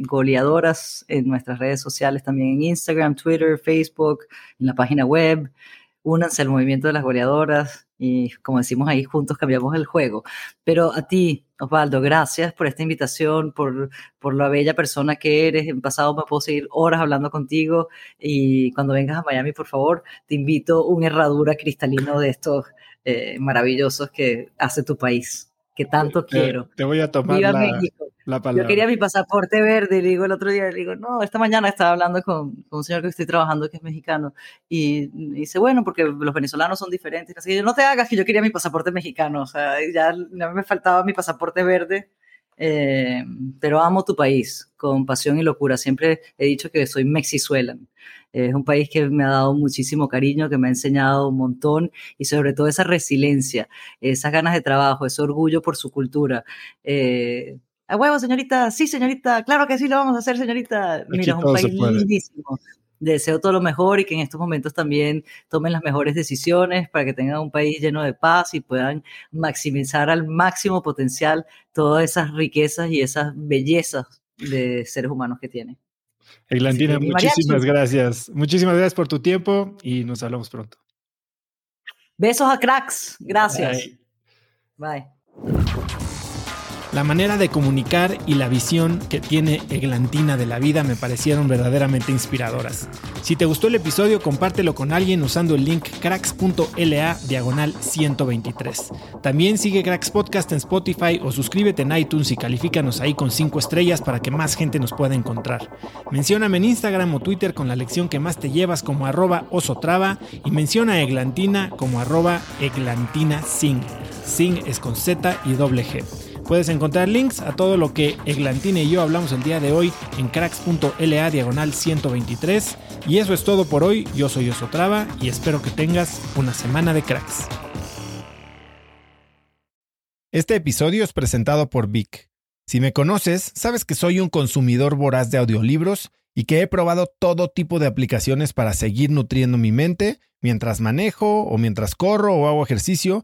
goleadoras en nuestras redes sociales, también en Instagram, Twitter, Facebook, en la página web. Únanse al movimiento de las goleadoras y, como decimos ahí, juntos cambiamos el juego. Pero a ti, Osvaldo, gracias por esta invitación, por, por la bella persona que eres. En pasado me puedo seguir horas hablando contigo y cuando vengas a Miami, por favor, te invito un herradura cristalino de estos eh, maravillosos que hace tu país, que tanto quiero. Te voy a tomar Viva México. Yo quería mi pasaporte verde, le digo el otro día, le digo, no, esta mañana estaba hablando con, con un señor que estoy trabajando que es mexicano y, dice, bueno, porque los venezolanos son diferentes. Así que no te hagas que yo quería mi pasaporte mexicano, o sea, ya, ya me faltaba mi pasaporte verde Eh, pero amo tu país con pasión y locura. Siempre he dicho que soy mexizuelan. Es un país que me ha dado muchísimo cariño, que me ha enseñado un montón y sobre todo esa resiliencia, esas ganas de trabajo, ese orgullo por su cultura. Eh, a huevo, señorita, sí, señorita, claro que sí lo vamos a hacer, señorita. Mira, es un país lindísimo. Deseo todo lo mejor y que en estos momentos también tomen las mejores decisiones para que tengan un país lleno de paz y puedan maximizar al máximo potencial todas esas riquezas y esas bellezas de seres humanos que tiene. Eglantina, muchísimas gracias. Muchísimas gracias por tu tiempo y nos hablamos pronto. Besos a cracks. Gracias. Bye. La manera de comunicar y la visión que tiene Eglantina de la vida me parecieron verdaderamente inspiradoras. Si te gustó el episodio, compártelo con alguien usando el link cracks.la diagonal 123. También sigue Cracks Podcast en Spotify o suscríbete en iTunes y califícanos ahí con 5 estrellas para que más gente nos pueda encontrar. Mencióname en Instagram o Twitter con la lección que más te llevas como arroba osotrava y menciona a Eglantina como arroba eglantina sing. Sing es con Z y doble G. Puedes encontrar links a todo lo que Eglantine y yo hablamos el día de hoy en cracks.la diagonal 123. Y eso es todo por hoy. Yo soy Osotrava y espero que tengas una semana de cracks. Este episodio es presentado por Vic. Si me conoces, sabes que soy un consumidor voraz de audiolibros y que he probado todo tipo de aplicaciones para seguir nutriendo mi mente mientras manejo o mientras corro o hago ejercicio